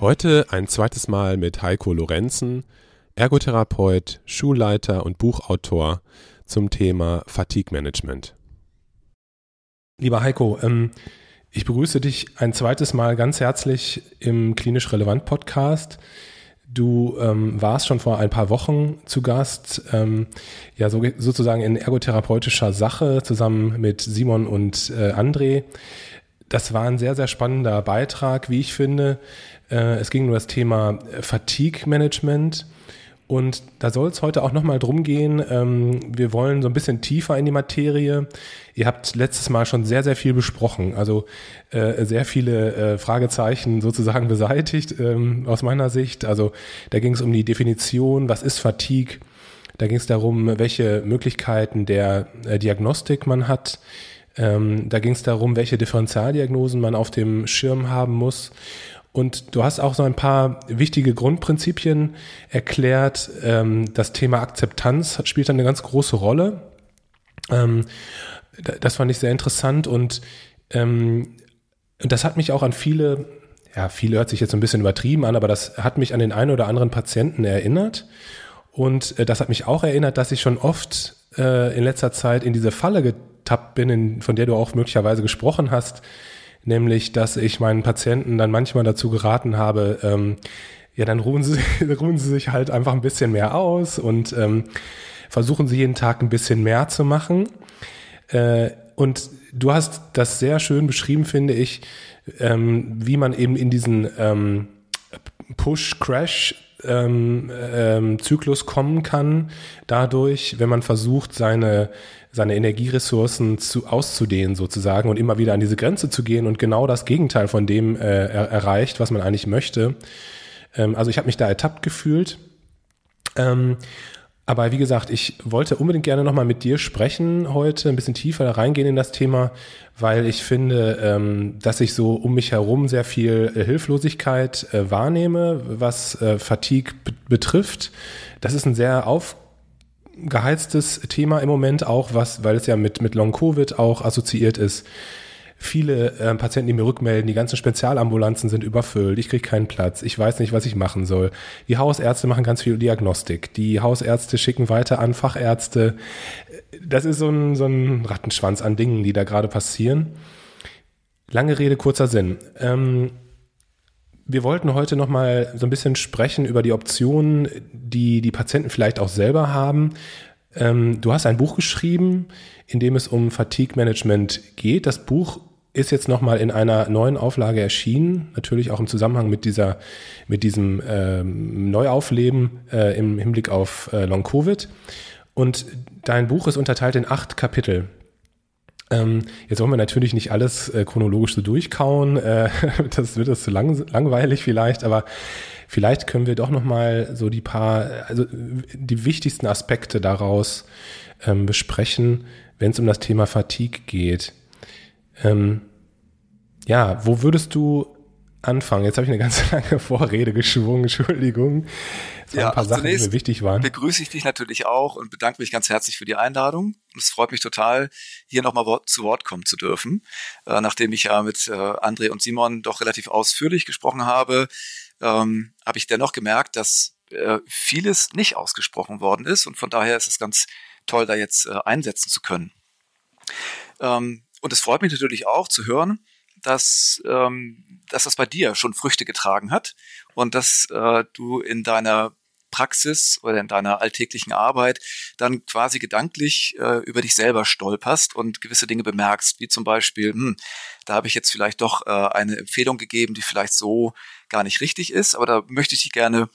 Heute ein zweites Mal mit Heiko Lorenzen, Ergotherapeut, Schulleiter und Buchautor zum Thema Fatigue Management. Lieber Heiko, ähm, ich begrüße dich ein zweites Mal ganz herzlich im Klinisch Relevant Podcast. Du ähm, warst schon vor ein paar Wochen zu Gast, ähm, ja so, sozusagen in ergotherapeutischer Sache zusammen mit Simon und äh, André. Das war ein sehr, sehr spannender Beitrag, wie ich finde. Äh, es ging um das Thema Fatigue Management. Und da soll es heute auch nochmal drum gehen. Ähm, wir wollen so ein bisschen tiefer in die Materie. Ihr habt letztes Mal schon sehr, sehr viel besprochen. Also äh, sehr viele äh, Fragezeichen sozusagen beseitigt ähm, aus meiner Sicht. Also da ging es um die Definition, was ist Fatigue? Da ging es darum, welche Möglichkeiten der äh, Diagnostik man hat. Ähm, da ging es darum, welche Differentialdiagnosen man auf dem Schirm haben muss. Und du hast auch so ein paar wichtige Grundprinzipien erklärt. Ähm, das Thema Akzeptanz spielt eine ganz große Rolle. Ähm, das fand ich sehr interessant und ähm, das hat mich auch an viele, ja, viele hört sich jetzt ein bisschen übertrieben an, aber das hat mich an den einen oder anderen Patienten erinnert. Und äh, das hat mich auch erinnert, dass ich schon oft äh, in letzter Zeit in diese Falle getappt bin, in, von der du auch möglicherweise gesprochen hast, nämlich dass ich meinen Patienten dann manchmal dazu geraten habe, ähm, ja, dann ruhen sie, ruhen sie sich halt einfach ein bisschen mehr aus und ähm, versuchen sie jeden Tag ein bisschen mehr zu machen. Äh, und du hast das sehr schön beschrieben, finde ich, ähm, wie man eben in diesen ähm, Push-Crash ähm, ähm, Zyklus kommen kann, dadurch, wenn man versucht, seine seine Energieressourcen zu, auszudehnen sozusagen und immer wieder an diese Grenze zu gehen und genau das Gegenteil von dem äh, er, erreicht, was man eigentlich möchte. Ähm, also ich habe mich da ertappt gefühlt. Ähm, aber wie gesagt, ich wollte unbedingt gerne nochmal mit dir sprechen heute, ein bisschen tiefer reingehen in das Thema, weil ich finde, ähm, dass ich so um mich herum sehr viel äh, Hilflosigkeit äh, wahrnehme, was äh, Fatigue betrifft. Das ist ein sehr auf geheiztes Thema im Moment auch, was, weil es ja mit, mit Long-Covid auch assoziiert ist. Viele äh, Patienten, die mir rückmelden, die ganzen Spezialambulanzen sind überfüllt, ich kriege keinen Platz, ich weiß nicht, was ich machen soll. Die Hausärzte machen ganz viel Diagnostik, die Hausärzte schicken weiter an Fachärzte. Das ist so ein, so ein Rattenschwanz an Dingen, die da gerade passieren. Lange Rede, kurzer Sinn. Ähm, wir wollten heute noch mal so ein bisschen sprechen über die Optionen, die die Patienten vielleicht auch selber haben. Ähm, du hast ein Buch geschrieben, in dem es um Fatigue Management geht. Das Buch ist jetzt noch mal in einer neuen Auflage erschienen, natürlich auch im Zusammenhang mit dieser, mit diesem ähm, Neuaufleben äh, im Hinblick auf äh, Long Covid. Und dein Buch ist unterteilt in acht Kapitel. Ähm, jetzt wollen wir natürlich nicht alles äh, chronologisch so durchkauen. Äh, das wird es zu lang, langweilig vielleicht, aber vielleicht können wir doch noch mal so die paar, also die wichtigsten Aspekte daraus ähm, besprechen, wenn es um das Thema Fatigue geht. Ähm, ja, wo würdest du anfangen? Jetzt habe ich eine ganz lange Vorrede geschwungen, Entschuldigung. Es waren ja, ein paar also Sachen, die mir wichtig waren. Begrüße ich dich natürlich auch und bedanke mich ganz herzlich für die Einladung. Und es freut mich total, hier nochmal zu Wort kommen zu dürfen. Äh, nachdem ich ja mit äh, André und Simon doch relativ ausführlich gesprochen habe, ähm, habe ich dennoch gemerkt, dass äh, vieles nicht ausgesprochen worden ist. Und von daher ist es ganz toll, da jetzt äh, einsetzen zu können. Ähm, und es freut mich natürlich auch zu hören, dass, ähm, dass das bei dir schon Früchte getragen hat und dass äh, du in deiner Praxis oder in deiner alltäglichen Arbeit dann quasi gedanklich äh, über dich selber stolperst und gewisse Dinge bemerkst, wie zum Beispiel, hm, da habe ich jetzt vielleicht doch äh, eine Empfehlung gegeben, die vielleicht so gar nicht richtig ist, aber da möchte ich dich gerne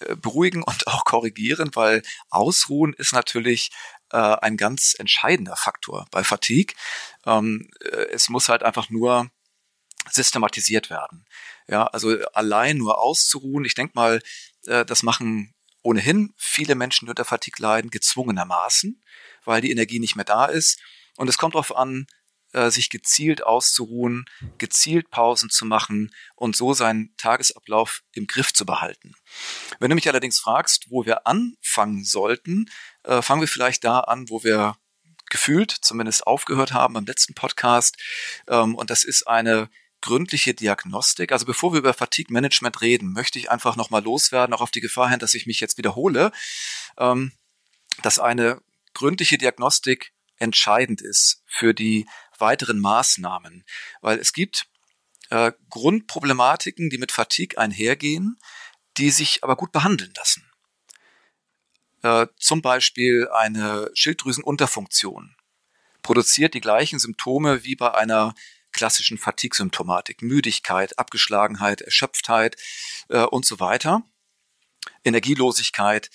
äh, beruhigen und auch korrigieren, weil Ausruhen ist natürlich äh, ein ganz entscheidender Faktor bei Fatigue. Ähm, äh, es muss halt einfach nur systematisiert werden. Ja, also allein nur auszuruhen, ich denke mal, äh, das machen ohnehin viele Menschen, die unter Fatigue leiden, gezwungenermaßen, weil die Energie nicht mehr da ist. Und es kommt darauf an, äh, sich gezielt auszuruhen, gezielt Pausen zu machen und so seinen Tagesablauf im Griff zu behalten. Wenn du mich allerdings fragst, wo wir anfangen sollten, äh, fangen wir vielleicht da an, wo wir gefühlt zumindest aufgehört haben beim letzten Podcast. Ähm, und das ist eine gründliche Diagnostik. Also bevor wir über Fatigue Management reden, möchte ich einfach nochmal loswerden, auch auf die Gefahr hin, dass ich mich jetzt wiederhole, ähm, dass eine gründliche Diagnostik entscheidend ist für die weiteren Maßnahmen, weil es gibt äh, Grundproblematiken, die mit Fatigue einhergehen, die sich aber gut behandeln lassen. Äh, zum Beispiel eine Schilddrüsenunterfunktion produziert die gleichen Symptome wie bei einer klassischen Fatigue-Symptomatik, Müdigkeit, Abgeschlagenheit, Erschöpftheit äh, und so weiter, Energielosigkeit.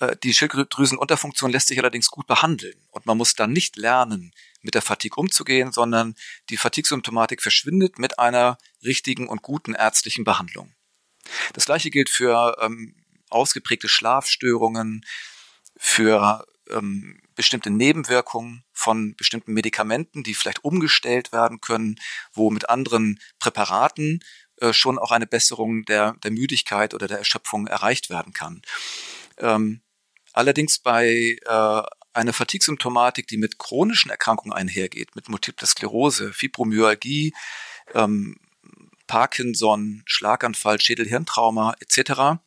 Äh, die Schilddrüsenunterfunktion lässt sich allerdings gut behandeln und man muss dann nicht lernen, mit der Fatigue umzugehen, sondern die Fatigue-Symptomatik verschwindet mit einer richtigen und guten ärztlichen Behandlung. Das gleiche gilt für ähm, ausgeprägte Schlafstörungen, für ähm, bestimmte Nebenwirkungen von bestimmten Medikamenten, die vielleicht umgestellt werden können, wo mit anderen Präparaten äh, schon auch eine Besserung der, der Müdigkeit oder der Erschöpfung erreicht werden kann. Ähm, allerdings bei äh, einer Fatigue-Symptomatik, die mit chronischen Erkrankungen einhergeht, mit Multiple Sklerose, Fibromyalgie, ähm, Parkinson, Schlaganfall, Schädelhirntrauma etc.,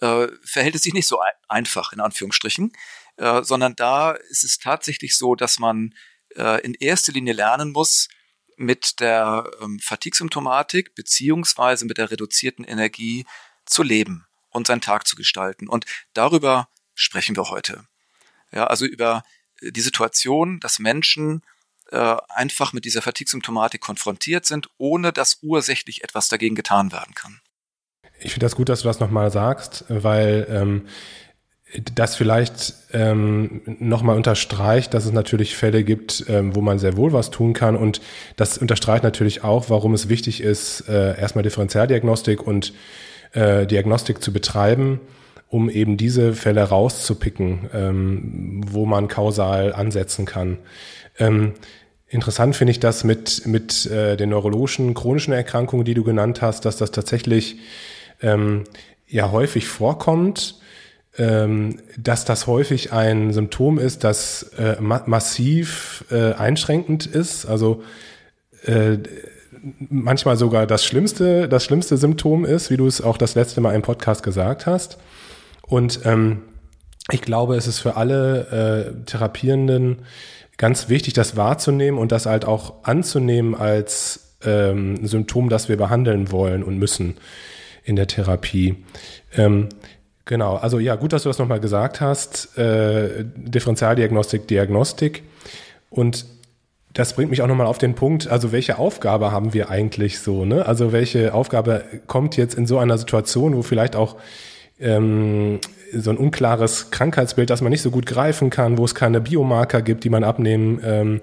äh, verhält es sich nicht so ein einfach, in Anführungsstrichen, äh, sondern da ist es tatsächlich so, dass man äh, in erster Linie lernen muss, mit der ähm, Fatigue-Symptomatik beziehungsweise mit der reduzierten Energie zu leben und seinen Tag zu gestalten. Und darüber sprechen wir heute. Ja, also über die Situation, dass Menschen äh, einfach mit dieser Fatigue-Symptomatik konfrontiert sind, ohne dass ursächlich etwas dagegen getan werden kann. Ich finde das gut, dass du das nochmal sagst, weil ähm, das vielleicht ähm, nochmal unterstreicht, dass es natürlich Fälle gibt, ähm, wo man sehr wohl was tun kann. Und das unterstreicht natürlich auch, warum es wichtig ist, äh, erstmal Differentialdiagnostik und äh, Diagnostik zu betreiben, um eben diese Fälle rauszupicken, ähm, wo man kausal ansetzen kann. Ähm, interessant finde ich das mit, mit äh, den neurologischen, chronischen Erkrankungen, die du genannt hast, dass das tatsächlich ähm, ja häufig vorkommt, dass das häufig ein Symptom ist, das äh, ma massiv äh, einschränkend ist. Also äh, manchmal sogar das schlimmste, das schlimmste Symptom ist, wie du es auch das letzte Mal im Podcast gesagt hast. Und ähm, ich glaube, es ist für alle äh, Therapierenden ganz wichtig, das wahrzunehmen und das halt auch anzunehmen als ähm, Symptom, das wir behandeln wollen und müssen in der Therapie. Ähm, genau, also ja, gut, dass du das nochmal gesagt hast. Äh, Differentialdiagnostik, Diagnostik. Und das bringt mich auch nochmal auf den Punkt, also welche Aufgabe haben wir eigentlich so, ne? Also welche Aufgabe kommt jetzt in so einer Situation, wo vielleicht auch ähm, so ein unklares Krankheitsbild, das man nicht so gut greifen kann, wo es keine Biomarker gibt, die man abnehmen ähm,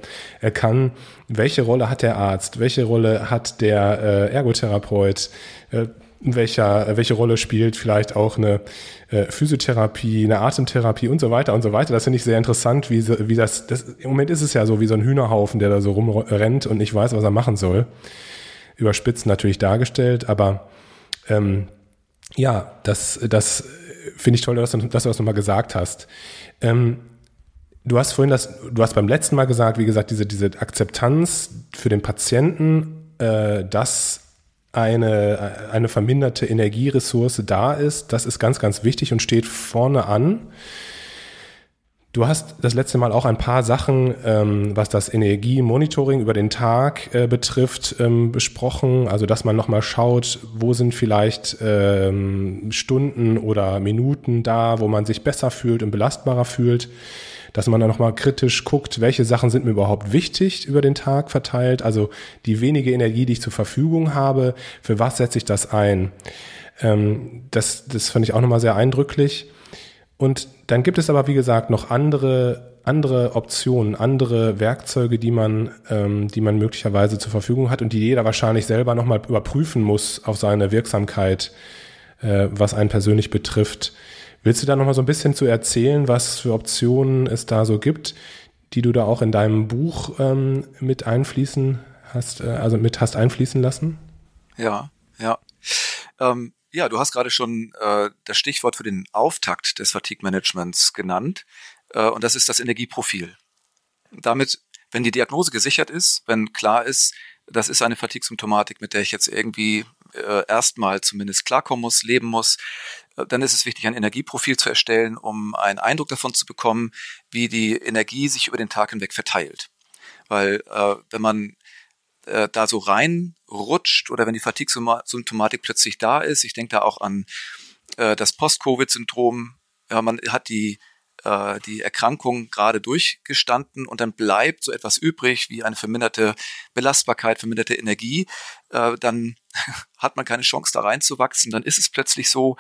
kann. Welche Rolle hat der Arzt? Welche Rolle hat der äh, Ergotherapeut? Äh, welcher, welche Rolle spielt vielleicht auch eine äh, Physiotherapie, eine Atemtherapie und so weiter und so weiter. Das finde ich sehr interessant, wie, wie das, das, im Moment ist es ja so wie so ein Hühnerhaufen, der da so rumrennt und nicht weiß, was er machen soll. Überspitzt natürlich dargestellt, aber ähm, ja, das, das finde ich toll, dass, dass du das nochmal gesagt hast. Ähm, du hast vorhin das, du hast beim letzten Mal gesagt, wie gesagt, diese, diese Akzeptanz für den Patienten, äh, dass eine, eine verminderte Energieressource da ist, das ist ganz, ganz wichtig und steht vorne an. Du hast das letzte Mal auch ein paar Sachen, ähm, was das Energiemonitoring über den Tag äh, betrifft, ähm, besprochen. Also dass man nochmal schaut, wo sind vielleicht ähm, Stunden oder Minuten da, wo man sich besser fühlt und belastbarer fühlt. Dass man dann nochmal kritisch guckt, welche Sachen sind mir überhaupt wichtig über den Tag verteilt. Also die wenige Energie, die ich zur Verfügung habe, für was setze ich das ein? Ähm, das, das fand ich auch nochmal sehr eindrücklich. Und dann gibt es aber, wie gesagt, noch andere, andere Optionen, andere Werkzeuge, die man, ähm, die man möglicherweise zur Verfügung hat und die jeder wahrscheinlich selber nochmal überprüfen muss auf seine Wirksamkeit, äh, was einen persönlich betrifft. Willst du da nochmal so ein bisschen zu erzählen, was für Optionen es da so gibt, die du da auch in deinem Buch ähm, mit einfließen hast, äh, also mit hast einfließen lassen? Ja, ja. Ähm, ja, du hast gerade schon äh, das Stichwort für den Auftakt des Fatigue-Managements genannt. Äh, und das ist das Energieprofil. Damit, wenn die Diagnose gesichert ist, wenn klar ist, das ist eine Fatigue-Symptomatik, mit der ich jetzt irgendwie äh, erstmal zumindest klarkommen muss, leben muss, dann ist es wichtig, ein Energieprofil zu erstellen, um einen Eindruck davon zu bekommen, wie die Energie sich über den Tag hinweg verteilt. Weil äh, wenn man äh, da so reinrutscht oder wenn die Fatigue-Symptomatik plötzlich da ist. Ich denke da auch an äh, das Post-Covid-Syndrom. Ja, man hat die, äh, die Erkrankung gerade durchgestanden und dann bleibt so etwas übrig wie eine verminderte Belastbarkeit, verminderte Energie. Äh, dann hat man keine Chance da reinzuwachsen. Dann ist es plötzlich so,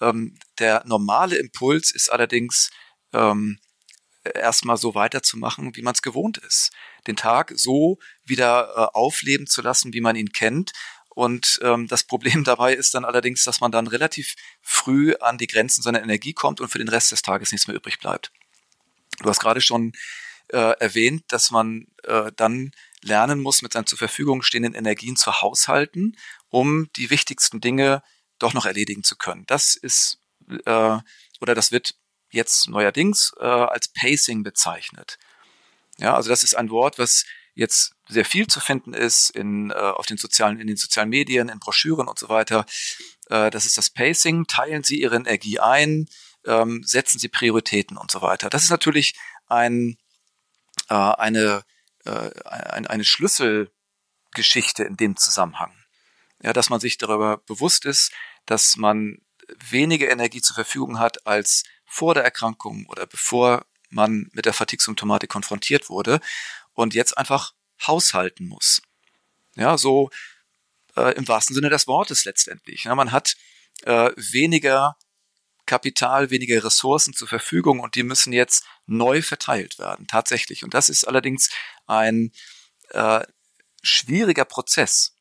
ähm, der normale Impuls ist allerdings, ähm, erstmal so weiterzumachen, wie man es gewohnt ist. Den Tag so wieder äh, aufleben zu lassen, wie man ihn kennt. Und ähm, das Problem dabei ist dann allerdings, dass man dann relativ früh an die Grenzen seiner Energie kommt und für den Rest des Tages nichts mehr übrig bleibt. Du hast gerade schon äh, erwähnt, dass man äh, dann lernen muss, mit seinen zur Verfügung stehenden Energien zu haushalten, um die wichtigsten Dinge doch noch erledigen zu können. Das ist äh, oder das wird jetzt neuerdings äh, als Pacing bezeichnet. Ja, also das ist ein Wort, was jetzt sehr viel zu finden ist in, äh, auf den sozialen, in den sozialen Medien, in Broschüren und so weiter. Äh, das ist das Pacing. Teilen Sie Ihre Energie ein, ähm, setzen Sie Prioritäten und so weiter. Das ist natürlich ein, äh, eine, äh, ein, eine Schlüsselgeschichte in dem Zusammenhang. Ja, dass man sich darüber bewusst ist, dass man weniger Energie zur Verfügung hat als vor der Erkrankung oder bevor man mit der Fatigue-Symptomatik konfrontiert wurde und jetzt einfach haushalten muss. Ja, so äh, im wahrsten Sinne des Wortes letztendlich. Ja, man hat äh, weniger Kapital, weniger Ressourcen zur Verfügung und die müssen jetzt neu verteilt werden, tatsächlich. Und das ist allerdings ein äh, schwieriger Prozess,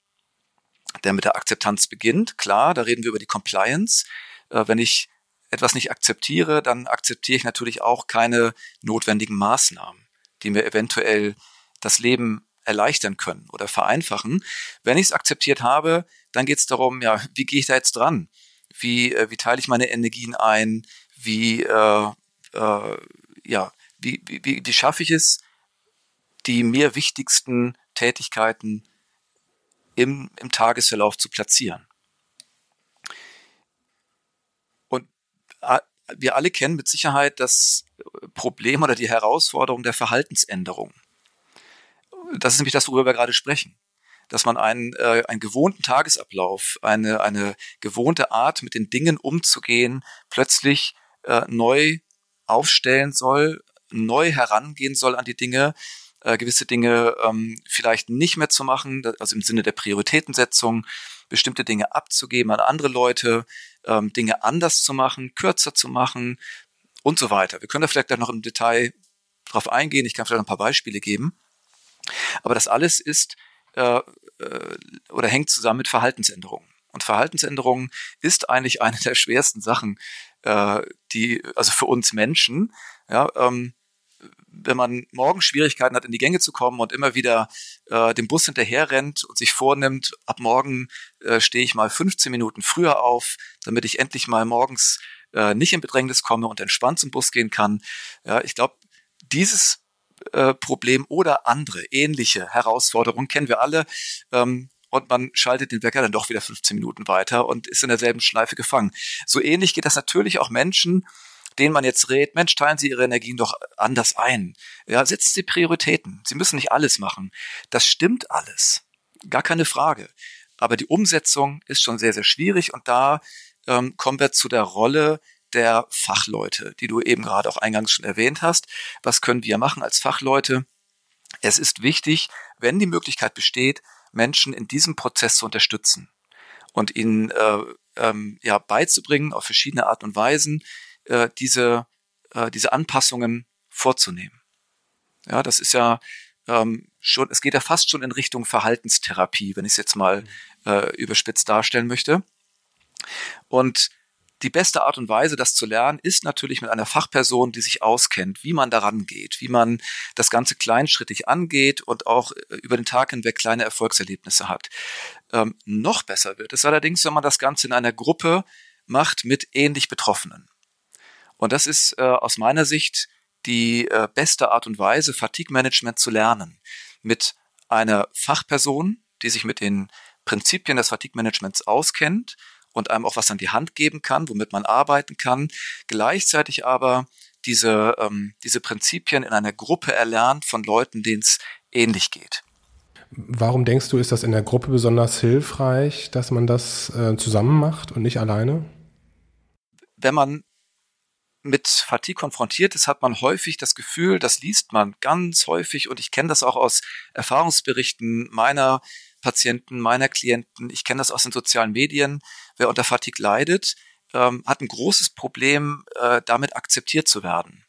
der mit der Akzeptanz beginnt. Klar, da reden wir über die Compliance. Äh, wenn ich etwas nicht akzeptiere, dann akzeptiere ich natürlich auch keine notwendigen Maßnahmen, die mir eventuell das Leben erleichtern können oder vereinfachen. Wenn ich es akzeptiert habe, dann geht es darum, ja, wie gehe ich da jetzt dran? Wie, äh, wie teile ich meine Energien ein? Wie, äh, äh, ja, wie, wie, wie schaffe ich es, die mir wichtigsten Tätigkeiten im, im Tagesverlauf zu platzieren? Wir alle kennen mit Sicherheit das Problem oder die Herausforderung der Verhaltensänderung. Das ist nämlich das, worüber wir gerade sprechen. Dass man einen, äh, einen gewohnten Tagesablauf, eine, eine gewohnte Art, mit den Dingen umzugehen, plötzlich äh, neu aufstellen soll, neu herangehen soll an die Dinge, äh, gewisse Dinge ähm, vielleicht nicht mehr zu machen, also im Sinne der Prioritätensetzung, bestimmte Dinge abzugeben an andere Leute, ähm, Dinge anders zu machen, kürzer zu machen und so weiter. Wir können da vielleicht noch im Detail drauf eingehen. Ich kann vielleicht ein paar Beispiele geben. Aber das alles ist äh, äh, oder hängt zusammen mit Verhaltensänderungen. Und Verhaltensänderungen ist eigentlich eine der schwersten Sachen, äh, die, also für uns Menschen, ja, ähm, wenn man morgen Schwierigkeiten hat, in die Gänge zu kommen und immer wieder äh, dem Bus hinterher rennt und sich vornimmt, ab morgen äh, stehe ich mal 15 Minuten früher auf, damit ich endlich mal morgens äh, nicht in Bedrängnis komme und entspannt zum Bus gehen kann. Ja, ich glaube, dieses äh, Problem oder andere ähnliche Herausforderungen kennen wir alle. Ähm, und man schaltet den Wecker dann doch wieder 15 Minuten weiter und ist in derselben Schleife gefangen. So ähnlich geht das natürlich auch Menschen, denen man jetzt rät, Mensch, teilen Sie Ihre Energien doch anders ein. Ja, setzen Sie Prioritäten. Sie müssen nicht alles machen. Das stimmt alles. Gar keine Frage. Aber die Umsetzung ist schon sehr, sehr schwierig und da ähm, kommen wir zu der Rolle der Fachleute, die du eben gerade auch eingangs schon erwähnt hast. Was können wir machen als Fachleute? Es ist wichtig, wenn die Möglichkeit besteht, Menschen in diesem Prozess zu unterstützen und ihnen äh, ähm, ja beizubringen, auf verschiedene Art und Weisen äh, diese äh, diese Anpassungen vorzunehmen. Ja, das ist ja ähm, schon, es geht ja fast schon in Richtung Verhaltenstherapie, wenn ich es jetzt mal äh, überspitzt darstellen möchte. Und die beste Art und Weise, das zu lernen, ist natürlich mit einer Fachperson, die sich auskennt, wie man daran geht, wie man das Ganze kleinschrittig angeht und auch äh, über den Tag hinweg kleine Erfolgserlebnisse hat. Ähm, noch besser wird es allerdings, wenn man das Ganze in einer Gruppe macht mit ähnlich Betroffenen. Und das ist äh, aus meiner Sicht die äh, beste Art und Weise, Fatigue-Management zu lernen. Mit einer Fachperson, die sich mit den Prinzipien des Fatigue-Managements auskennt und einem auch was an die Hand geben kann, womit man arbeiten kann, gleichzeitig aber diese, ähm, diese Prinzipien in einer Gruppe erlernt von Leuten, denen es ähnlich geht. Warum denkst du, ist das in der Gruppe besonders hilfreich, dass man das äh, zusammen macht und nicht alleine? Wenn man mit Fatigue konfrontiert ist, hat man häufig das Gefühl, das liest man ganz häufig und ich kenne das auch aus Erfahrungsberichten meiner Patienten, meiner Klienten. Ich kenne das aus den sozialen Medien. Wer unter Fatigue leidet, ähm, hat ein großes Problem, äh, damit akzeptiert zu werden.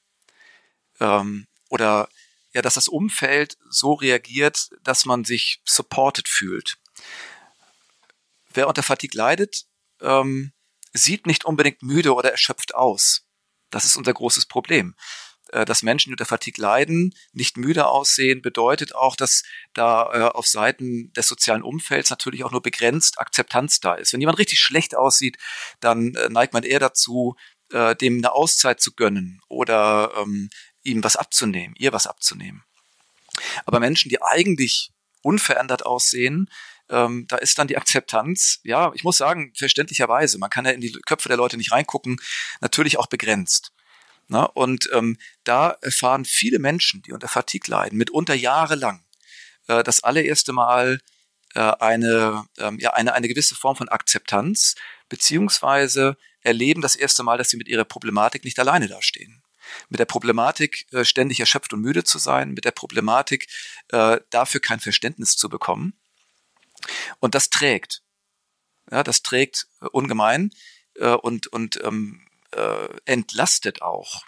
Ähm, oder ja, dass das Umfeld so reagiert, dass man sich supported fühlt. Wer unter Fatigue leidet, ähm, sieht nicht unbedingt müde oder erschöpft aus. Das ist unser großes Problem. Äh, dass Menschen, unter Fatigue leiden, nicht müde aussehen, bedeutet auch, dass da äh, auf Seiten des sozialen Umfelds natürlich auch nur begrenzt Akzeptanz da ist. Wenn jemand richtig schlecht aussieht, dann äh, neigt man eher dazu, dem eine Auszeit zu gönnen oder ähm, ihm was abzunehmen, ihr was abzunehmen. Aber Menschen, die eigentlich unverändert aussehen, ähm, da ist dann die Akzeptanz, ja, ich muss sagen, verständlicherweise, man kann ja in die Köpfe der Leute nicht reingucken, natürlich auch begrenzt. Na, und ähm, da erfahren viele Menschen, die unter Fatigue leiden, mitunter jahrelang, äh, das allererste Mal äh, eine, ähm, ja, eine, eine gewisse Form von Akzeptanz, beziehungsweise erleben das erste Mal, dass sie mit ihrer Problematik nicht alleine dastehen. Mit der Problematik, äh, ständig erschöpft und müde zu sein, mit der Problematik, äh, dafür kein Verständnis zu bekommen. Und das trägt. Ja, das trägt äh, ungemein äh, und, und ähm, äh, entlastet auch.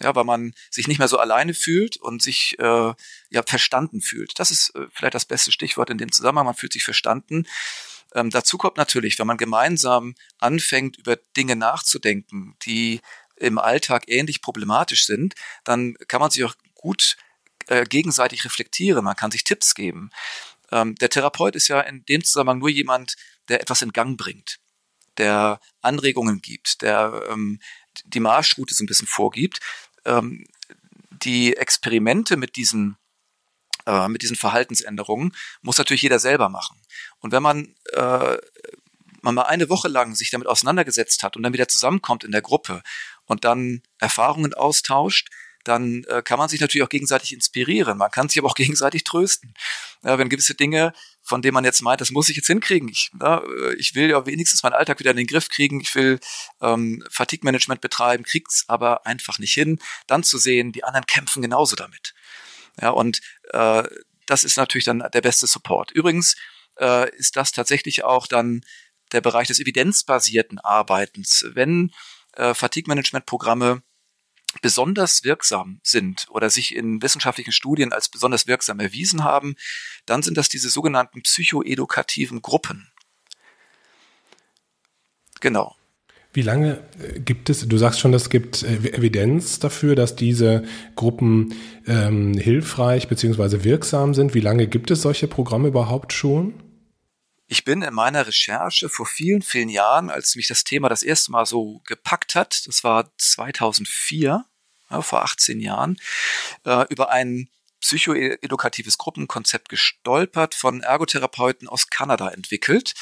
Ja, weil man sich nicht mehr so alleine fühlt und sich äh, ja verstanden fühlt. Das ist äh, vielleicht das beste Stichwort in dem Zusammenhang. Man fühlt sich verstanden. Ähm, dazu kommt natürlich, wenn man gemeinsam anfängt, über Dinge nachzudenken, die im Alltag ähnlich problematisch sind, dann kann man sich auch gut äh, gegenseitig reflektieren. Man kann sich Tipps geben. Ähm, der Therapeut ist ja in dem Zusammenhang nur jemand, der etwas in Gang bringt der Anregungen gibt, der ähm, die Marschroute so ein bisschen vorgibt. Ähm, die Experimente mit diesen äh, mit diesen Verhaltensänderungen muss natürlich jeder selber machen. Und wenn man äh, man mal eine Woche lang sich damit auseinandergesetzt hat und dann wieder zusammenkommt in der Gruppe und dann Erfahrungen austauscht, dann äh, kann man sich natürlich auch gegenseitig inspirieren. Man kann sich aber auch gegenseitig trösten. Ja, wenn gewisse Dinge, von denen man jetzt meint, das muss ich jetzt hinkriegen. Ich, ja, äh, ich will ja wenigstens meinen Alltag wieder in den Griff kriegen. Ich will ähm, Fatigue-Management betreiben, krieg's aber einfach nicht hin. Dann zu sehen, die anderen kämpfen genauso damit. Ja, und äh, das ist natürlich dann der beste Support. Übrigens äh, ist das tatsächlich auch dann der Bereich des evidenzbasierten Arbeitens. Wenn äh, Fatigue-Management-Programme besonders wirksam sind oder sich in wissenschaftlichen Studien als besonders wirksam erwiesen haben, dann sind das diese sogenannten psychoedukativen Gruppen. Genau. Wie lange äh, gibt es, du sagst schon, es gibt äh, Evidenz dafür, dass diese Gruppen ähm, hilfreich bzw. wirksam sind. Wie lange gibt es solche Programme überhaupt schon? Ich bin in meiner Recherche vor vielen, vielen Jahren, als mich das Thema das erste Mal so gepackt hat, das war 2004, ja, vor 18 Jahren, äh, über ein psychoedukatives Gruppenkonzept gestolpert, von Ergotherapeuten aus Kanada entwickelt.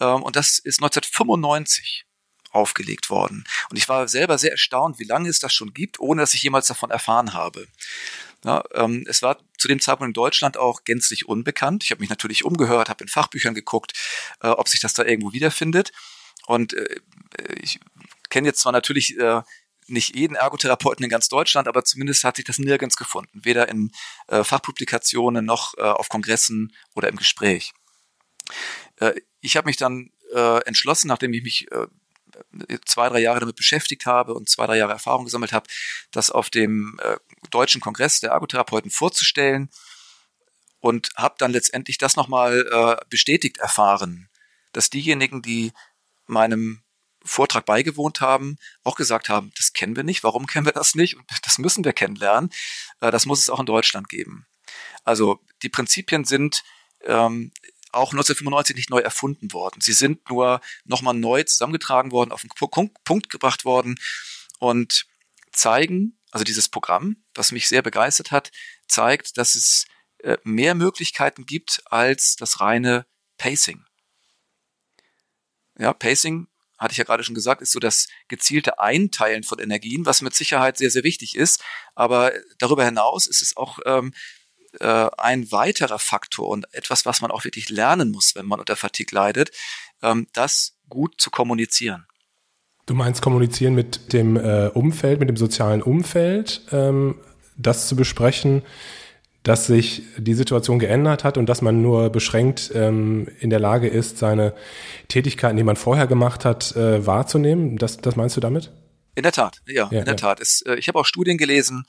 Ähm, und das ist 1995 aufgelegt worden. Und ich war selber sehr erstaunt, wie lange es das schon gibt, ohne dass ich jemals davon erfahren habe. Ja, ähm, es war zu dem Zeitpunkt in Deutschland auch gänzlich unbekannt. Ich habe mich natürlich umgehört, habe in Fachbüchern geguckt, äh, ob sich das da irgendwo wiederfindet. Und äh, ich kenne jetzt zwar natürlich äh, nicht jeden Ergotherapeuten in ganz Deutschland, aber zumindest hat sich das nirgends gefunden, weder in äh, Fachpublikationen noch äh, auf Kongressen oder im Gespräch. Äh, ich habe mich dann äh, entschlossen, nachdem ich mich äh, zwei, drei Jahre damit beschäftigt habe und zwei, drei Jahre Erfahrung gesammelt habe, das auf dem äh, Deutschen Kongress der Ergotherapeuten vorzustellen und habe dann letztendlich das nochmal bestätigt erfahren, dass diejenigen, die meinem Vortrag beigewohnt haben, auch gesagt haben, das kennen wir nicht, warum kennen wir das nicht? Und das müssen wir kennenlernen. Äh, das muss es auch in Deutschland geben. Also die Prinzipien sind ähm, auch 1995 nicht neu erfunden worden. Sie sind nur nochmal neu zusammengetragen worden, auf den Punkt gebracht worden und zeigen, also dieses Programm, was mich sehr begeistert hat, zeigt, dass es äh, mehr Möglichkeiten gibt als das reine Pacing. Ja, Pacing, hatte ich ja gerade schon gesagt, ist so das gezielte Einteilen von Energien, was mit Sicherheit sehr, sehr wichtig ist. Aber darüber hinaus ist es auch ähm, äh, ein weiterer Faktor und etwas, was man auch wirklich lernen muss, wenn man unter Fatigue leidet, ähm, das gut zu kommunizieren. Du meinst kommunizieren mit dem äh, Umfeld, mit dem sozialen Umfeld, ähm, das zu besprechen, dass sich die Situation geändert hat und dass man nur beschränkt ähm, in der Lage ist, seine Tätigkeiten, die man vorher gemacht hat, äh, wahrzunehmen. Das, das meinst du damit? In der Tat, ja, ja in der ja. Tat. Es, äh, ich habe auch Studien gelesen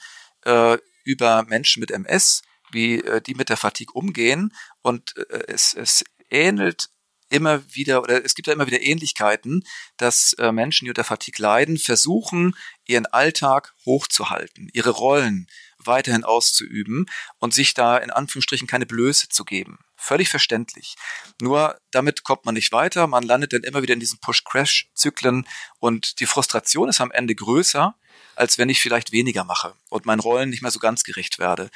äh, über Menschen mit MS, wie äh, die mit der Fatigue umgehen. Und äh, es, es ähnelt immer wieder, oder es gibt ja immer wieder Ähnlichkeiten, dass äh, Menschen, die unter Fatigue leiden, versuchen, ihren Alltag hochzuhalten, ihre Rollen weiterhin auszuüben und sich da in Anführungsstrichen keine Blöße zu geben. Völlig verständlich. Nur damit kommt man nicht weiter, man landet dann immer wieder in diesen Push-Crash-Zyklen und die Frustration ist am Ende größer, als wenn ich vielleicht weniger mache und meinen Rollen nicht mehr so ganz gerecht werde.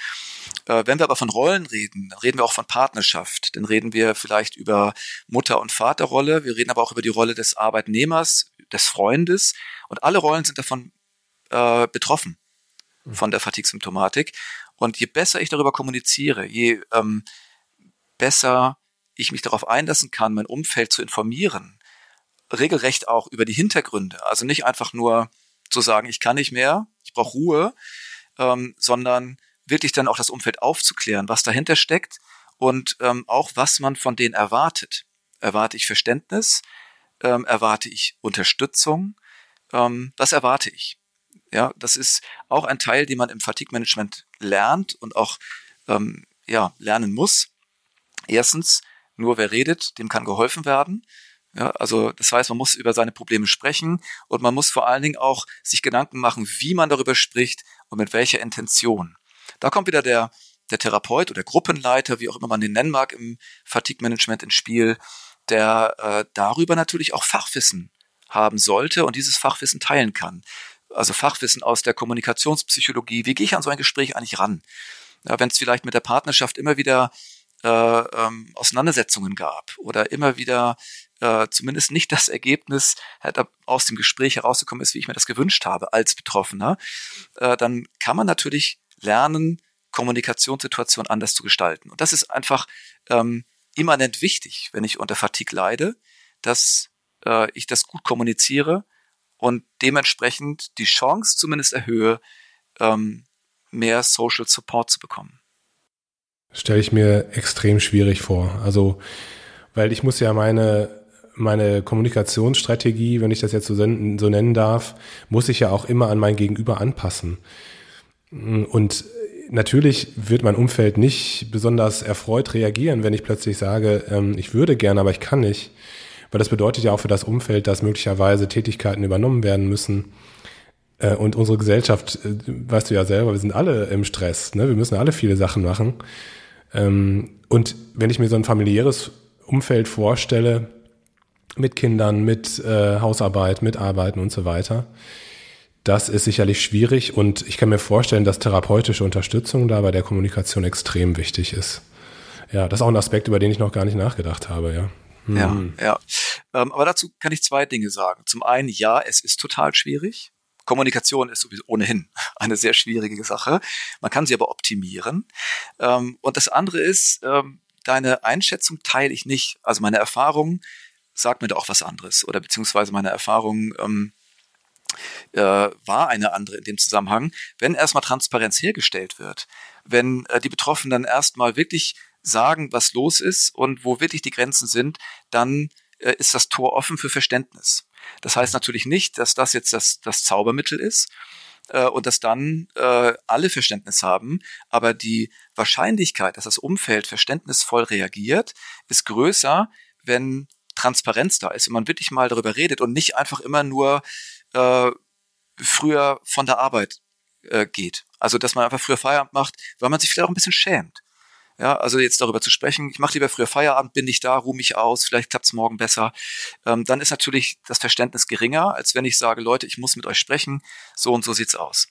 Äh, wenn wir aber von Rollen reden, dann reden wir auch von Partnerschaft. Dann reden wir vielleicht über Mutter- und Vaterrolle. Wir reden aber auch über die Rolle des Arbeitnehmers, des Freundes. Und alle Rollen sind davon äh, betroffen. Von der Fatigue-Symptomatik. Und je besser ich darüber kommuniziere, je ähm, besser ich mich darauf einlassen kann, mein Umfeld zu informieren, regelrecht auch über die Hintergründe. Also nicht einfach nur zu sagen, ich kann nicht mehr, ich brauche Ruhe, ähm, sondern wirklich dann auch das Umfeld aufzuklären, was dahinter steckt und ähm, auch was man von denen erwartet. Erwarte ich Verständnis? Ähm, erwarte ich Unterstützung? Ähm, was erwarte ich? Ja, das ist auch ein Teil, den man im Fatigue-Management lernt und auch ähm, ja, lernen muss. Erstens, nur wer redet, dem kann geholfen werden. Ja, also das heißt, man muss über seine Probleme sprechen und man muss vor allen Dingen auch sich Gedanken machen, wie man darüber spricht und mit welcher Intention. Da kommt wieder der, der Therapeut oder Gruppenleiter, wie auch immer man den nennen mag, im Fatigue-Management ins Spiel, der äh, darüber natürlich auch Fachwissen haben sollte und dieses Fachwissen teilen kann. Also Fachwissen aus der Kommunikationspsychologie. Wie gehe ich an so ein Gespräch eigentlich ran? Ja, Wenn es vielleicht mit der Partnerschaft immer wieder äh, ähm, Auseinandersetzungen gab oder immer wieder äh, zumindest nicht das Ergebnis halt aus dem Gespräch herausgekommen ist, wie ich mir das gewünscht habe als Betroffener, äh, dann kann man natürlich lernen, Kommunikationssituationen anders zu gestalten. Und das ist einfach ähm, immanent wichtig, wenn ich unter Fatigue leide, dass äh, ich das gut kommuniziere und dementsprechend die Chance zumindest erhöhe, ähm, mehr Social Support zu bekommen. Stelle ich mir extrem schwierig vor. Also, weil ich muss ja meine meine Kommunikationsstrategie, wenn ich das jetzt so, so nennen darf, muss ich ja auch immer an mein Gegenüber anpassen. Und natürlich wird mein Umfeld nicht besonders erfreut reagieren, wenn ich plötzlich sage, ähm, ich würde gerne, aber ich kann nicht. Weil das bedeutet ja auch für das Umfeld, dass möglicherweise Tätigkeiten übernommen werden müssen. Äh, und unsere Gesellschaft, äh, weißt du ja selber, wir sind alle im Stress. Ne? Wir müssen alle viele Sachen machen. Ähm, und wenn ich mir so ein familiäres Umfeld vorstelle, mit Kindern, mit äh, Hausarbeit, mit Arbeiten und so weiter, das ist sicherlich schwierig und ich kann mir vorstellen, dass therapeutische Unterstützung da bei der Kommunikation extrem wichtig ist. Ja, das ist auch ein Aspekt, über den ich noch gar nicht nachgedacht habe, ja. Ja, ja. Ähm, aber dazu kann ich zwei Dinge sagen. Zum einen, ja, es ist total schwierig. Kommunikation ist sowieso ohnehin eine sehr schwierige Sache. Man kann sie aber optimieren. Ähm, und das andere ist, ähm, deine Einschätzung teile ich nicht. Also meine Erfahrung sagt mir da auch was anderes oder beziehungsweise meine Erfahrung ähm, äh, war eine andere in dem Zusammenhang. Wenn erstmal Transparenz hergestellt wird, wenn äh, die Betroffenen dann erstmal wirklich sagen, was los ist und wo wirklich die Grenzen sind, dann äh, ist das Tor offen für Verständnis. Das heißt natürlich nicht, dass das jetzt das, das Zaubermittel ist äh, und dass dann äh, alle Verständnis haben, aber die Wahrscheinlichkeit, dass das Umfeld verständnisvoll reagiert, ist größer, wenn Transparenz da ist und man wirklich mal darüber redet und nicht einfach immer nur äh, früher von der Arbeit äh, geht. Also dass man einfach früher Feierabend macht, weil man sich vielleicht auch ein bisschen schämt. Ja, also jetzt darüber zu sprechen, ich mache lieber früher Feierabend, bin ich da, ruhe mich aus, vielleicht klappt's morgen besser. Ähm, dann ist natürlich das Verständnis geringer, als wenn ich sage, Leute, ich muss mit euch sprechen, so und so sieht's aus.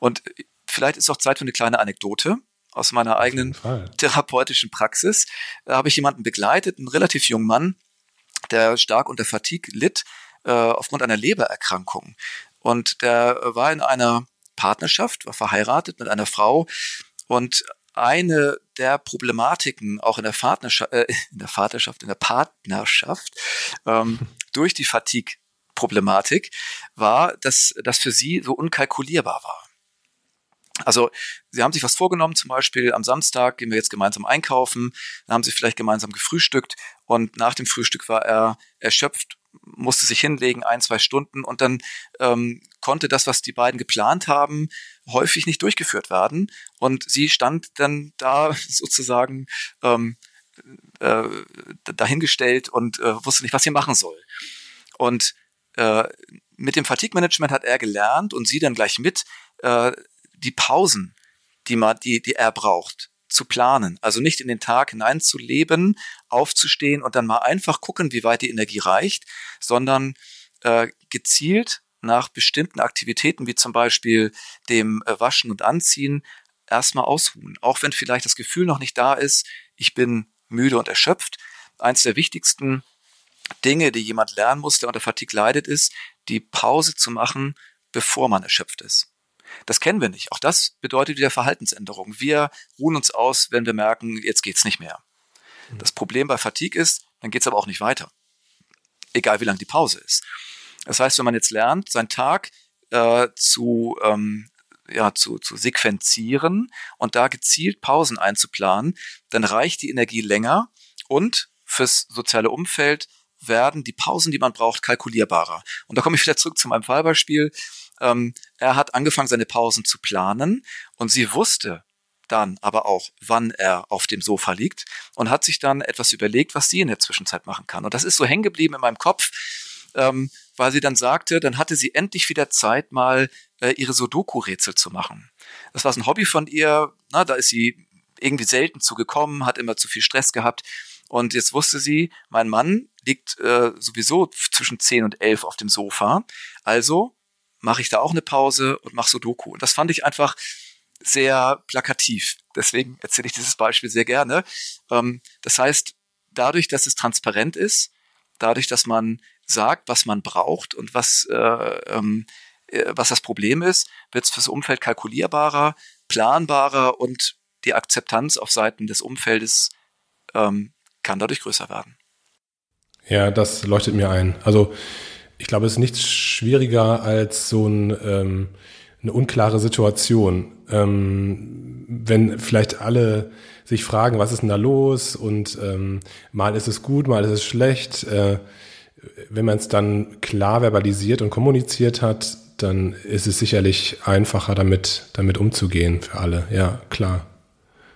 Und vielleicht ist auch Zeit für eine kleine Anekdote aus meiner eigenen therapeutischen Praxis. Da habe ich jemanden begleitet, einen relativ jungen Mann, der stark unter Fatigue litt, äh, aufgrund einer Lebererkrankung. Und der war in einer Partnerschaft, war verheiratet mit einer Frau und eine der Problematiken auch in der Partnerschaft, äh, in der Vaterschaft, in der Partnerschaft ähm, durch die Fatigue-Problematik war, dass das für sie so unkalkulierbar war. Also sie haben sich was vorgenommen, zum Beispiel am Samstag gehen wir jetzt gemeinsam einkaufen, dann haben sie vielleicht gemeinsam gefrühstückt und nach dem Frühstück war er erschöpft musste sich hinlegen, ein, zwei Stunden und dann ähm, konnte das, was die beiden geplant haben, häufig nicht durchgeführt werden. Und sie stand dann da sozusagen ähm, äh, dahingestellt und äh, wusste nicht, was sie machen soll. Und äh, mit dem Fatigue-Management hat er gelernt und sie dann gleich mit, äh, die Pausen, die, man, die, die er braucht, zu planen. Also nicht in den Tag hineinzuleben, aufzustehen und dann mal einfach gucken, wie weit die Energie reicht, sondern äh, gezielt nach bestimmten Aktivitäten, wie zum Beispiel dem äh, Waschen und Anziehen, erstmal ausruhen. Auch wenn vielleicht das Gefühl noch nicht da ist, ich bin müde und erschöpft. Eins der wichtigsten Dinge, die jemand lernen muss, der unter Fatigue leidet, ist, die Pause zu machen, bevor man erschöpft ist. Das kennen wir nicht. Auch das bedeutet wieder Verhaltensänderung. Wir ruhen uns aus, wenn wir merken, jetzt geht's nicht mehr. Mhm. Das Problem bei Fatigue ist, dann geht's aber auch nicht weiter. Egal wie lang die Pause ist. Das heißt, wenn man jetzt lernt, seinen Tag äh, zu, ähm, ja, zu, zu sequenzieren und da gezielt Pausen einzuplanen, dann reicht die Energie länger und fürs soziale Umfeld werden die Pausen, die man braucht, kalkulierbarer. Und da komme ich wieder zurück zu meinem Fallbeispiel. Ähm, er hat angefangen, seine Pausen zu planen und sie wusste dann aber auch, wann er auf dem Sofa liegt und hat sich dann etwas überlegt, was sie in der Zwischenzeit machen kann. Und das ist so hängen geblieben in meinem Kopf, ähm, weil sie dann sagte, dann hatte sie endlich wieder Zeit, mal äh, ihre Sudoku-Rätsel zu machen. Das war so ein Hobby von ihr, na, da ist sie irgendwie selten zugekommen, hat immer zu viel Stress gehabt. Und jetzt wusste sie, mein Mann liegt äh, sowieso zwischen 10 und 11 auf dem Sofa. Also mache ich da auch eine Pause und mache Sudoku. Und das fand ich einfach sehr plakativ. Deswegen erzähle ich dieses Beispiel sehr gerne. Ähm, das heißt, dadurch, dass es transparent ist, dadurch, dass man sagt, was man braucht und was, äh, ähm, äh, was das Problem ist, wird es fürs Umfeld kalkulierbarer, planbarer und die Akzeptanz auf Seiten des Umfeldes ähm, kann dadurch größer werden. Ja, das leuchtet mir ein. Also ich glaube, es ist nichts schwieriger als so ein, ähm, eine unklare Situation. Ähm, wenn vielleicht alle sich fragen, was ist denn da los und ähm, mal ist es gut, mal ist es schlecht. Äh, wenn man es dann klar verbalisiert und kommuniziert hat, dann ist es sicherlich einfacher, damit, damit umzugehen für alle. Ja, klar.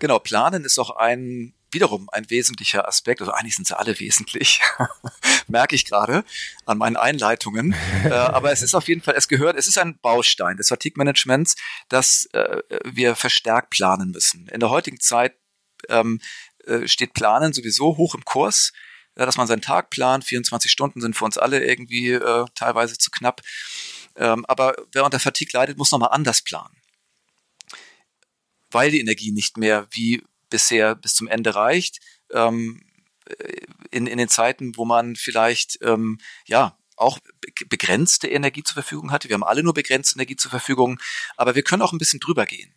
Genau, planen ist auch ein wiederum ein wesentlicher Aspekt, also eigentlich sind sie alle wesentlich, merke ich gerade an meinen Einleitungen. äh, aber es ist auf jeden Fall, es gehört, es ist ein Baustein des Fatigue-Managements, dass äh, wir verstärkt planen müssen. In der heutigen Zeit ähm, äh, steht Planen sowieso hoch im Kurs, ja, dass man seinen Tag plant. 24 Stunden sind für uns alle irgendwie äh, teilweise zu knapp. Ähm, aber wer unter Fatigue leidet, muss nochmal anders planen weil die Energie nicht mehr wie bisher bis zum Ende reicht, ähm, in, in den Zeiten, wo man vielleicht ähm, ja auch begrenzte Energie zur Verfügung hatte. Wir haben alle nur begrenzte Energie zur Verfügung, aber wir können auch ein bisschen drüber gehen.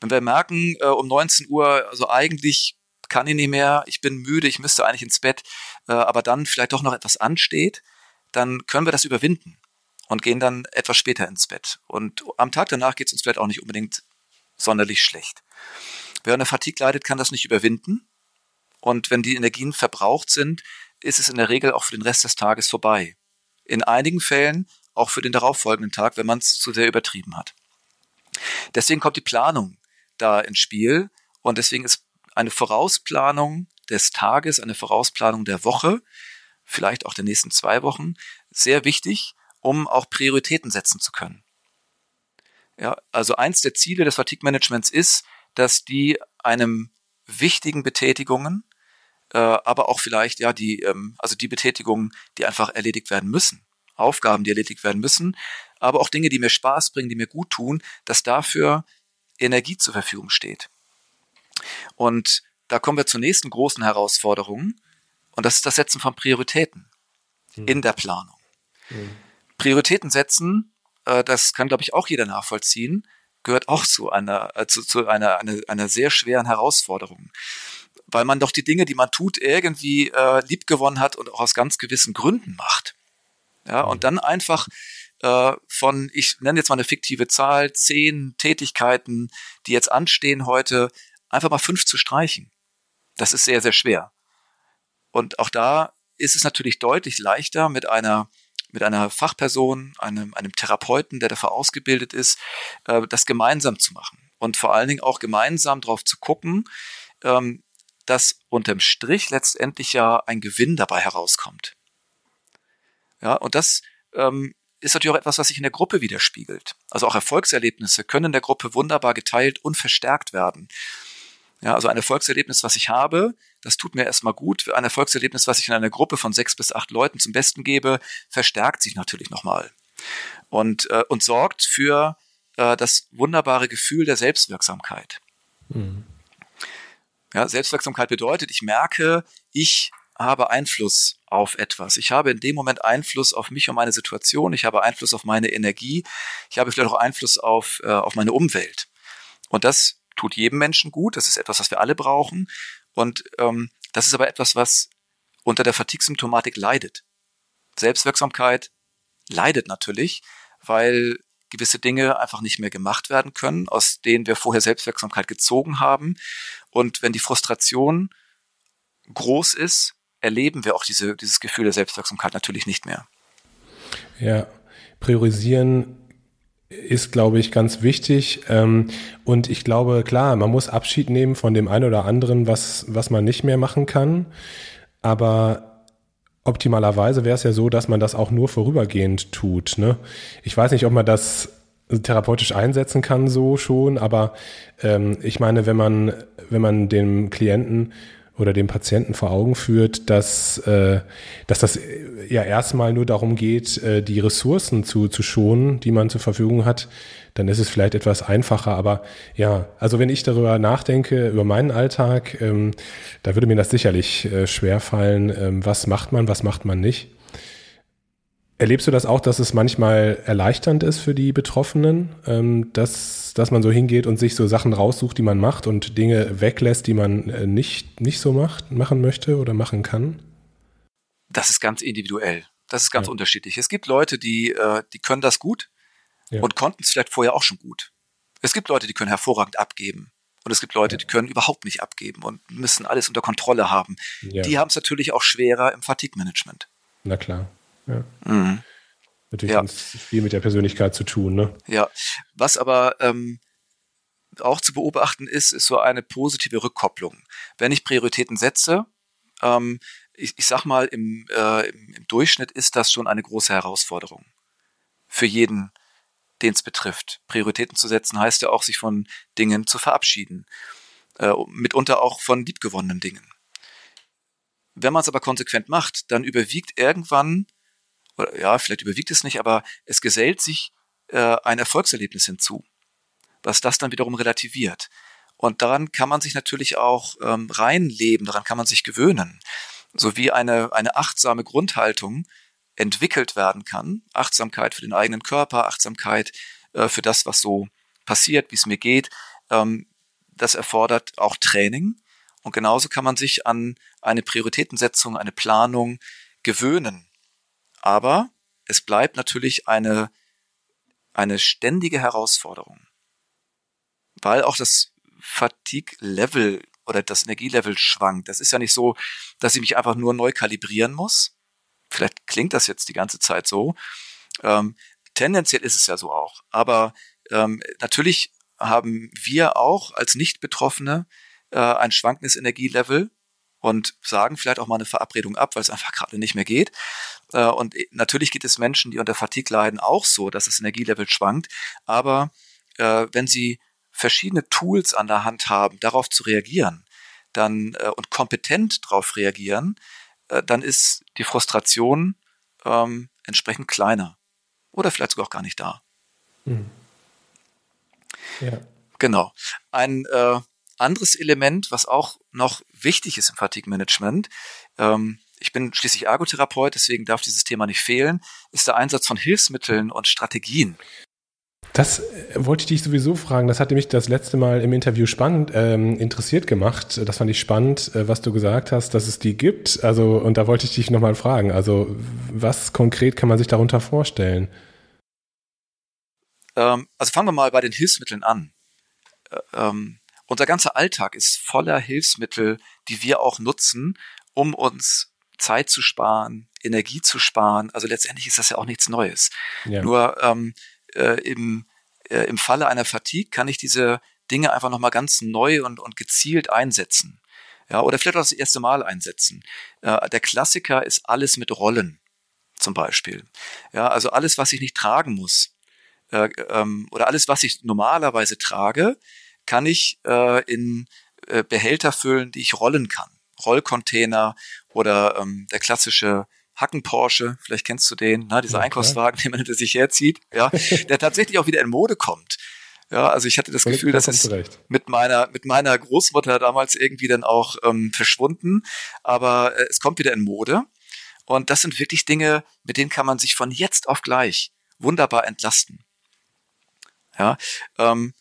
Wenn wir merken, äh, um 19 Uhr, also eigentlich kann ich nicht mehr, ich bin müde, ich müsste eigentlich ins Bett, äh, aber dann vielleicht doch noch etwas ansteht, dann können wir das überwinden und gehen dann etwas später ins Bett. Und am Tag danach geht es uns vielleicht auch nicht unbedingt sonderlich schlecht. Wer eine Fatigue leidet, kann das nicht überwinden. Und wenn die Energien verbraucht sind, ist es in der Regel auch für den Rest des Tages vorbei. In einigen Fällen auch für den darauffolgenden Tag, wenn man es zu sehr übertrieben hat. Deswegen kommt die Planung da ins Spiel und deswegen ist eine Vorausplanung des Tages, eine Vorausplanung der Woche, vielleicht auch der nächsten zwei Wochen, sehr wichtig, um auch Prioritäten setzen zu können. Ja, also eins der Ziele des Fatigue Managements ist, dass die einem wichtigen Betätigungen, äh, aber auch vielleicht ja die, ähm, also die Betätigungen, die einfach erledigt werden müssen, Aufgaben, die erledigt werden müssen, aber auch Dinge, die mir Spaß bringen, die mir gut tun, dass dafür Energie zur Verfügung steht. Und da kommen wir zur nächsten großen Herausforderung, und das ist das Setzen von Prioritäten mhm. in der Planung. Mhm. Prioritäten setzen, äh, das kann, glaube ich, auch jeder nachvollziehen, gehört auch zu einer, äh, zu, zu einer, einer, einer sehr schweren Herausforderung. Weil man doch die Dinge, die man tut, irgendwie äh, liebgewonnen hat und auch aus ganz gewissen Gründen macht. Ja, und mhm. dann einfach äh, von, ich nenne jetzt mal eine fiktive Zahl, zehn Tätigkeiten, die jetzt anstehen heute, einfach mal fünf zu streichen. Das ist sehr, sehr schwer. Und auch da ist es natürlich deutlich leichter mit einer mit einer Fachperson, einem, einem Therapeuten, der dafür ausgebildet ist, äh, das gemeinsam zu machen. Und vor allen Dingen auch gemeinsam darauf zu gucken, ähm, dass unterm Strich letztendlich ja ein Gewinn dabei herauskommt. Ja, und das ähm, ist natürlich auch etwas, was sich in der Gruppe widerspiegelt. Also auch Erfolgserlebnisse können in der Gruppe wunderbar geteilt und verstärkt werden. Ja, also ein Erfolgserlebnis, was ich habe, das tut mir erstmal gut. Ein Erfolgserlebnis, was ich in einer Gruppe von sechs bis acht Leuten zum Besten gebe, verstärkt sich natürlich nochmal und, äh, und sorgt für äh, das wunderbare Gefühl der Selbstwirksamkeit. Mhm. Ja, Selbstwirksamkeit bedeutet, ich merke, ich habe Einfluss auf etwas. Ich habe in dem Moment Einfluss auf mich und meine Situation. Ich habe Einfluss auf meine Energie. Ich habe vielleicht auch Einfluss auf, äh, auf meine Umwelt. Und das tut jedem Menschen gut. Das ist etwas, was wir alle brauchen. Und ähm, das ist aber etwas, was unter der Fatigue-Symptomatik leidet. Selbstwirksamkeit leidet natürlich, weil gewisse Dinge einfach nicht mehr gemacht werden können, aus denen wir vorher Selbstwirksamkeit gezogen haben. Und wenn die Frustration groß ist, erleben wir auch diese, dieses Gefühl der Selbstwirksamkeit natürlich nicht mehr. Ja, priorisieren ist, glaube ich, ganz wichtig. Ähm, und ich glaube, klar, man muss Abschied nehmen von dem einen oder anderen, was, was man nicht mehr machen kann. Aber optimalerweise wäre es ja so, dass man das auch nur vorübergehend tut. Ne? Ich weiß nicht, ob man das therapeutisch einsetzen kann, so schon, aber ähm, ich meine, wenn man, wenn man dem Klienten oder dem Patienten vor Augen führt, dass, äh, dass das ja erstmal nur darum geht, äh, die Ressourcen zu, zu schonen, die man zur Verfügung hat, dann ist es vielleicht etwas einfacher. Aber ja, also wenn ich darüber nachdenke, über meinen Alltag, ähm, da würde mir das sicherlich äh, schwer fallen, ähm, was macht man, was macht man nicht. Erlebst du das auch, dass es manchmal erleichternd ist für die Betroffenen, ähm, dass, dass man so hingeht und sich so Sachen raussucht, die man macht und Dinge weglässt, die man äh, nicht, nicht so macht, machen möchte oder machen kann? Das ist ganz individuell. Das ist ganz ja. unterschiedlich. Es gibt Leute, die, äh, die können das gut ja. und konnten es vielleicht vorher auch schon gut. Es gibt Leute, die können hervorragend abgeben. Und es gibt Leute, ja. die können überhaupt nicht abgeben und müssen alles unter Kontrolle haben. Die haben es natürlich auch schwerer im Fatigue-Management. Na klar. Ja. Mhm. Natürlich ja. viel mit der Persönlichkeit zu tun, ne? Ja. Was aber ähm, auch zu beobachten ist, ist so eine positive Rückkopplung. Wenn ich Prioritäten setze, ähm, ich, ich sag mal, im, äh, im, im Durchschnitt ist das schon eine große Herausforderung. Für jeden, den es betrifft. Prioritäten zu setzen heißt ja auch, sich von Dingen zu verabschieden. Äh, mitunter auch von liebgewonnenen Dingen. Wenn man es aber konsequent macht, dann überwiegt irgendwann oder ja, vielleicht überwiegt es nicht, aber es gesellt sich äh, ein Erfolgserlebnis hinzu, was das dann wiederum relativiert. Und daran kann man sich natürlich auch ähm, reinleben, daran kann man sich gewöhnen. sowie eine, eine achtsame Grundhaltung entwickelt werden kann. Achtsamkeit für den eigenen Körper, Achtsamkeit äh, für das, was so passiert, wie es mir geht. Ähm, das erfordert auch Training. Und genauso kann man sich an eine Prioritätensetzung, eine Planung gewöhnen. Aber es bleibt natürlich eine, eine ständige Herausforderung. Weil auch das Fatigue-Level oder das Energielevel schwankt. Das ist ja nicht so, dass ich mich einfach nur neu kalibrieren muss. Vielleicht klingt das jetzt die ganze Zeit so. Ähm, tendenziell ist es ja so auch. Aber ähm, natürlich haben wir auch als Nicht-Betroffene äh, ein schwankendes Energielevel und sagen vielleicht auch mal eine Verabredung ab, weil es einfach gerade nicht mehr geht. Äh, und natürlich geht es Menschen, die unter Fatigue leiden, auch so, dass das Energielevel schwankt. Aber äh, wenn sie verschiedene Tools an der Hand haben, darauf zu reagieren, dann äh, und kompetent darauf reagieren, äh, dann ist die Frustration ähm, entsprechend kleiner oder vielleicht sogar auch gar nicht da. Hm. Ja. Genau. Ein äh, anderes Element, was auch noch wichtig ist im Fatigue-Management, ähm, ich bin schließlich Ergotherapeut, deswegen darf dieses Thema nicht fehlen, ist der Einsatz von Hilfsmitteln und Strategien. Das äh, wollte ich dich sowieso fragen. Das hatte mich das letzte Mal im Interview spannend ähm, interessiert gemacht. Das fand ich spannend, äh, was du gesagt hast, dass es die gibt. Also und da wollte ich dich nochmal fragen. Also was konkret kann man sich darunter vorstellen? Ähm, also fangen wir mal bei den Hilfsmitteln an. Äh, ähm, unser ganzer Alltag ist voller Hilfsmittel, die wir auch nutzen, um uns Zeit zu sparen, Energie zu sparen. Also letztendlich ist das ja auch nichts Neues. Ja. Nur ähm, äh, im, äh, im Falle einer Fatigue kann ich diese Dinge einfach nochmal ganz neu und, und gezielt einsetzen. Ja, oder vielleicht auch das erste Mal einsetzen. Äh, der Klassiker ist alles mit Rollen, zum Beispiel. Ja, also alles, was ich nicht tragen muss, äh, ähm, oder alles, was ich normalerweise trage, kann ich äh, in äh, Behälter füllen, die ich rollen kann. Rollcontainer oder ähm, der klassische Hacken Porsche, vielleicht kennst du den, ne, dieser ja, Einkaufswagen, den man hinter sich herzieht, ja, der tatsächlich auch wieder in Mode kommt. Ja, also ich hatte das Gefühl, dass es mit meiner mit meiner Großmutter damals irgendwie dann auch ähm, verschwunden, aber äh, es kommt wieder in Mode und das sind wirklich Dinge, mit denen kann man sich von jetzt auf gleich wunderbar entlasten. Ja, ähm,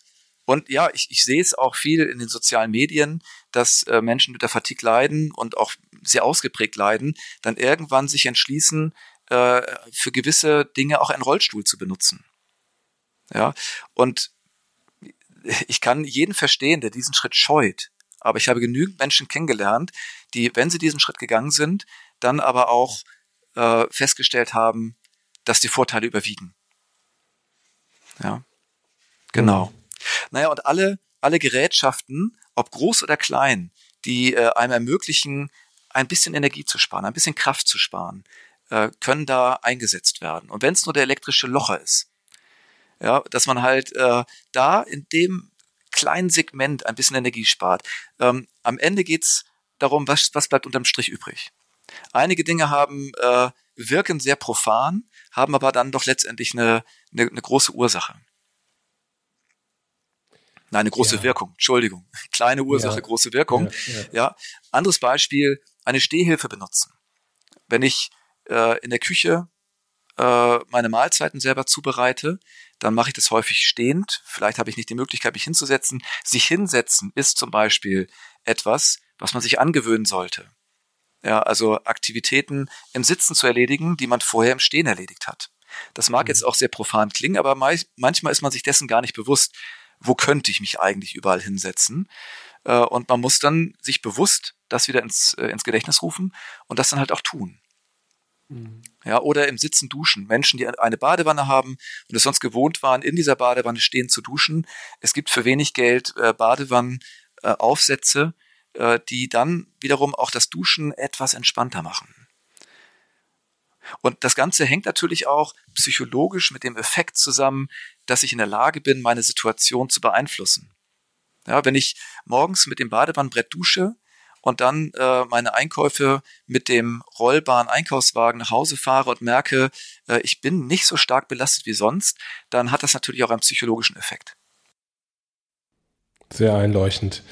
und ja, ich, ich sehe es auch viel in den sozialen Medien, dass äh, Menschen mit der Fatigue leiden und auch sehr ausgeprägt leiden, dann irgendwann sich entschließen, äh, für gewisse Dinge auch einen Rollstuhl zu benutzen. Ja, und ich kann jeden verstehen, der diesen Schritt scheut. Aber ich habe genügend Menschen kennengelernt, die, wenn sie diesen Schritt gegangen sind, dann aber auch äh, festgestellt haben, dass die Vorteile überwiegen. Ja, genau. Naja, und alle, alle Gerätschaften, ob groß oder klein, die äh, einem ermöglichen, ein bisschen Energie zu sparen, ein bisschen Kraft zu sparen, äh, können da eingesetzt werden. Und wenn es nur der elektrische Locher ist, ja, dass man halt äh, da in dem kleinen Segment ein bisschen Energie spart. Ähm, am Ende geht's darum, was, was bleibt unterm Strich übrig. Einige Dinge haben, äh, wirken sehr profan, haben aber dann doch letztendlich eine, eine, eine große Ursache. Nein, eine große ja. Wirkung. Entschuldigung. Kleine Ursache, ja. große Wirkung. Ja, ja. Anderes Beispiel, eine Stehhilfe benutzen. Wenn ich äh, in der Küche äh, meine Mahlzeiten selber zubereite, dann mache ich das häufig stehend. Vielleicht habe ich nicht die Möglichkeit, mich hinzusetzen. Sich hinsetzen ist zum Beispiel etwas, was man sich angewöhnen sollte. Ja, also Aktivitäten im Sitzen zu erledigen, die man vorher im Stehen erledigt hat. Das mag mhm. jetzt auch sehr profan klingen, aber manchmal ist man sich dessen gar nicht bewusst wo könnte ich mich eigentlich überall hinsetzen? Äh, und man muss dann sich bewusst das wieder ins, äh, ins Gedächtnis rufen und das dann halt auch tun. Mhm. Ja, oder im Sitzen duschen. Menschen, die eine Badewanne haben und es sonst gewohnt waren, in dieser Badewanne stehen zu duschen. Es gibt für wenig Geld äh, Badewannenaufsätze, äh, die dann wiederum auch das Duschen etwas entspannter machen. Und das Ganze hängt natürlich auch psychologisch mit dem Effekt zusammen, dass ich in der Lage bin, meine Situation zu beeinflussen. Ja, wenn ich morgens mit dem Badewannenbrett dusche und dann äh, meine Einkäufe mit dem rollbaren Einkaufswagen nach Hause fahre und merke, äh, ich bin nicht so stark belastet wie sonst, dann hat das natürlich auch einen psychologischen Effekt. Sehr einleuchtend.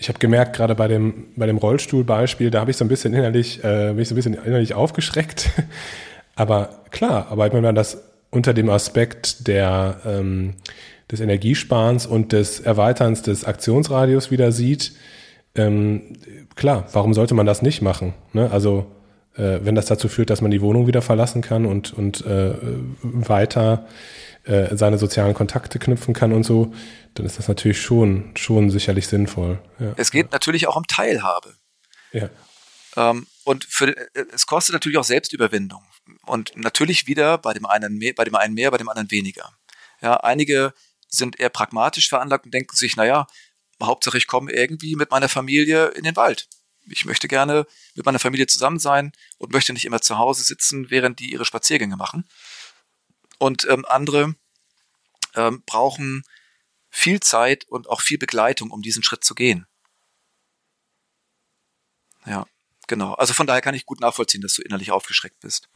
Ich habe gemerkt, gerade bei dem, bei dem Rollstuhlbeispiel, da habe ich so ein bisschen innerlich, äh, bin ich so ein bisschen innerlich aufgeschreckt. aber klar, aber wenn man das unter dem Aspekt der, ähm, des Energiesparens und des Erweiterns des Aktionsradius wieder sieht, ähm, klar, warum sollte man das nicht machen? Ne? Also äh, wenn das dazu führt, dass man die Wohnung wieder verlassen kann und, und äh, weiter äh, seine sozialen Kontakte knüpfen kann und so, dann ist das natürlich schon, schon sicherlich sinnvoll. Ja. Es geht natürlich auch um Teilhabe. Ja. Ähm, und für, äh, es kostet natürlich auch Selbstüberwindung. Und natürlich wieder bei dem einen mehr, bei dem einen mehr, bei dem anderen weniger. Ja, einige sind eher pragmatisch veranlagt und denken sich, naja, Hauptsache ich komme irgendwie mit meiner Familie in den Wald. Ich möchte gerne mit meiner Familie zusammen sein und möchte nicht immer zu Hause sitzen, während die ihre Spaziergänge machen. Und ähm, andere ähm, brauchen viel Zeit und auch viel Begleitung, um diesen Schritt zu gehen. Ja, genau. Also von daher kann ich gut nachvollziehen, dass du innerlich aufgeschreckt bist.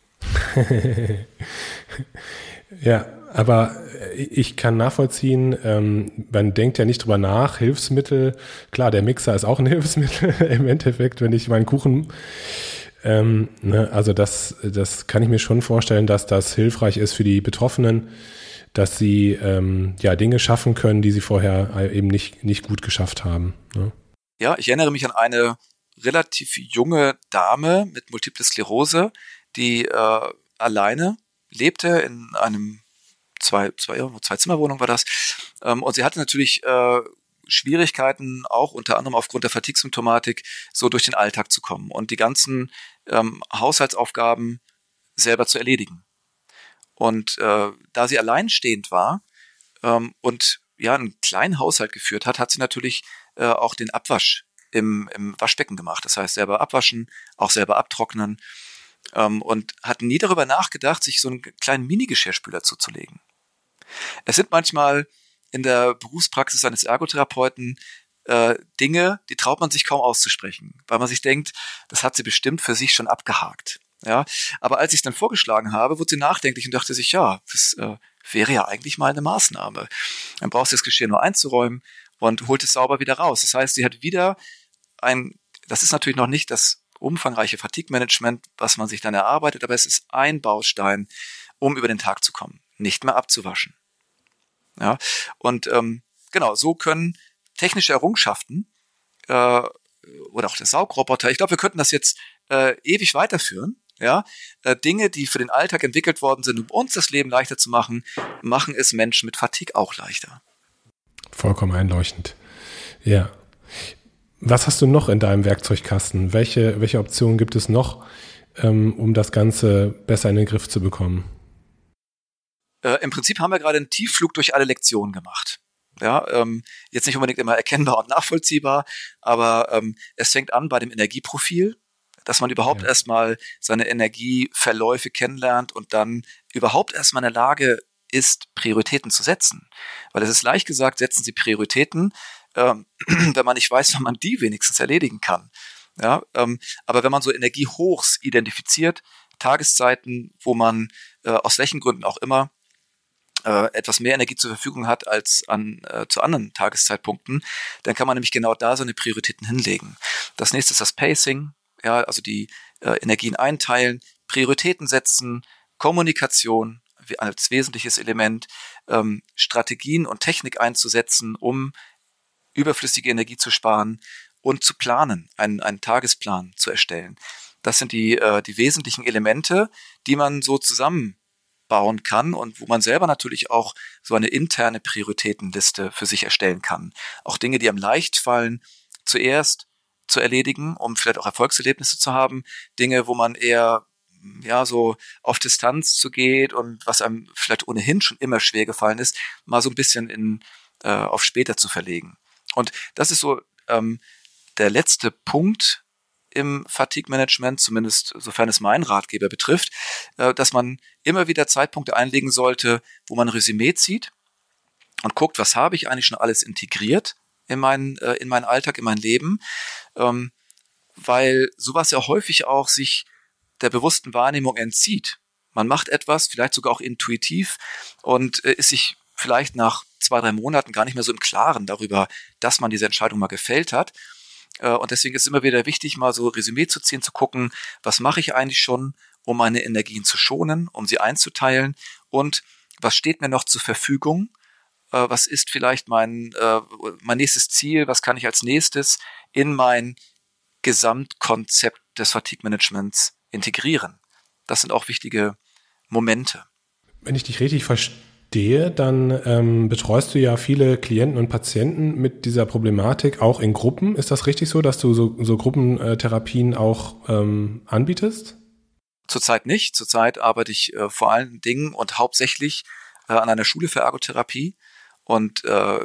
ja, aber ich kann nachvollziehen, ähm, man denkt ja nicht drüber nach, Hilfsmittel, klar, der Mixer ist auch ein Hilfsmittel im Endeffekt, wenn ich meinen Kuchen ähm, ne, also das, das kann ich mir schon vorstellen, dass das hilfreich ist für die Betroffenen, dass sie ähm, ja Dinge schaffen können, die sie vorher eben nicht, nicht gut geschafft haben. Ne? Ja, ich erinnere mich an eine relativ junge Dame mit Multiple Sklerose, die äh, alleine lebte in einem zwei, zwei, zwei Zimmerwohnung war das. Ähm, und sie hatte natürlich äh, Schwierigkeiten, auch unter anderem aufgrund der Fatigue-Symptomatik, so durch den Alltag zu kommen und die ganzen ähm, Haushaltsaufgaben selber zu erledigen. Und äh, da sie alleinstehend war ähm, und ja einen kleinen Haushalt geführt hat, hat sie natürlich äh, auch den Abwasch im, im Waschbecken gemacht. Das heißt, selber abwaschen, auch selber abtrocknen ähm, und hat nie darüber nachgedacht, sich so einen kleinen Mini-Geschirrspüler zuzulegen. Es sind manchmal in der Berufspraxis eines Ergotherapeuten äh, Dinge, die traut man sich kaum auszusprechen, weil man sich denkt, das hat sie bestimmt für sich schon abgehakt. Ja, aber als ich es dann vorgeschlagen habe, wurde sie nachdenklich und dachte sich, ja, das äh, wäre ja eigentlich mal eine Maßnahme. Dann brauchst du das Geschirr nur einzuräumen und holt es sauber wieder raus. Das heißt, sie hat wieder ein, das ist natürlich noch nicht das umfangreiche Fatigue-Management, was man sich dann erarbeitet, aber es ist ein Baustein, um über den Tag zu kommen, nicht mehr abzuwaschen. Ja, und ähm, genau, so können technische Errungenschaften äh, oder auch der Saugroboter, ich glaube, wir könnten das jetzt äh, ewig weiterführen. Ja, äh, Dinge, die für den Alltag entwickelt worden sind, um uns das Leben leichter zu machen, machen es Menschen mit Fatigue auch leichter. Vollkommen einleuchtend. Ja. Was hast du noch in deinem Werkzeugkasten? Welche, welche Optionen gibt es noch, ähm, um das Ganze besser in den Griff zu bekommen? Äh, Im Prinzip haben wir gerade einen Tiefflug durch alle Lektionen gemacht. Ja, ähm, jetzt nicht unbedingt immer erkennbar und nachvollziehbar, aber ähm, es fängt an bei dem Energieprofil, dass man überhaupt ja. erstmal seine Energieverläufe kennenlernt und dann überhaupt erstmal in der Lage ist, Prioritäten zu setzen. Weil es ist leicht gesagt, setzen Sie Prioritäten, ähm, wenn man nicht weiß, wann man die wenigstens erledigen kann. Ja, ähm, aber wenn man so Energiehochs identifiziert, Tageszeiten, wo man äh, aus welchen Gründen auch immer äh, etwas mehr Energie zur Verfügung hat als an äh, zu anderen Tageszeitpunkten, dann kann man nämlich genau da seine Prioritäten hinlegen. Das nächste ist das Pacing, ja, also die äh, Energien einteilen, Prioritäten setzen, Kommunikation als wesentliches Element, ähm, Strategien und Technik einzusetzen, um überflüssige Energie zu sparen und zu planen, einen, einen Tagesplan zu erstellen. Das sind die, äh, die wesentlichen Elemente, die man so zusammen bauen kann und wo man selber natürlich auch so eine interne Prioritätenliste für sich erstellen kann. Auch Dinge, die einem leicht fallen, zuerst zu erledigen, um vielleicht auch Erfolgserlebnisse zu haben. Dinge, wo man eher ja so auf Distanz zu geht und was einem vielleicht ohnehin schon immer schwer gefallen ist, mal so ein bisschen in äh, auf später zu verlegen. Und das ist so ähm, der letzte Punkt, im Fatigue-Management, zumindest sofern es meinen Ratgeber betrifft, äh, dass man immer wieder Zeitpunkte einlegen sollte, wo man ein Resümee zieht und guckt, was habe ich eigentlich schon alles integriert in meinen, äh, in meinen Alltag, in mein Leben, ähm, weil sowas ja häufig auch sich der bewussten Wahrnehmung entzieht. Man macht etwas, vielleicht sogar auch intuitiv und äh, ist sich vielleicht nach zwei, drei Monaten gar nicht mehr so im Klaren darüber, dass man diese Entscheidung mal gefällt hat und deswegen ist es immer wieder wichtig, mal so Resümee zu ziehen, zu gucken, was mache ich eigentlich schon, um meine Energien zu schonen, um sie einzuteilen und was steht mir noch zur Verfügung, äh, was ist vielleicht mein, äh, mein nächstes Ziel, was kann ich als nächstes in mein Gesamtkonzept des Fatigue-Managements integrieren. Das sind auch wichtige Momente. Wenn ich dich richtig verstehe, dann ähm, betreust du ja viele Klienten und Patienten mit dieser Problematik auch in Gruppen. Ist das richtig so, dass du so, so Gruppentherapien auch ähm, anbietest? Zurzeit nicht. Zurzeit arbeite ich äh, vor allen Dingen und hauptsächlich äh, an einer Schule für Ergotherapie und äh,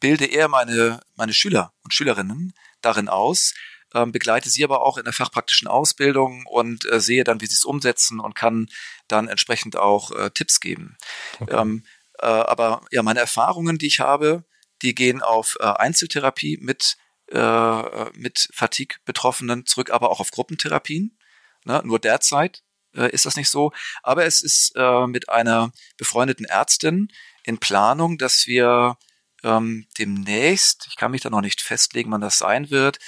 bilde eher meine, meine Schüler und Schülerinnen darin aus, ähm, begleite sie aber auch in der fachpraktischen Ausbildung und äh, sehe dann, wie sie es umsetzen und kann dann entsprechend auch äh, Tipps geben. Okay. Ähm, äh, aber ja, meine Erfahrungen, die ich habe, die gehen auf äh, Einzeltherapie mit, äh, mit Fatigue-Betroffenen zurück, aber auch auf Gruppentherapien. Ne? Nur derzeit äh, ist das nicht so. Aber es ist mit einer befreundeten Ärztin in Planung, dass wir ähm, demnächst, ich kann mich da noch nicht festlegen, wann das sein wird,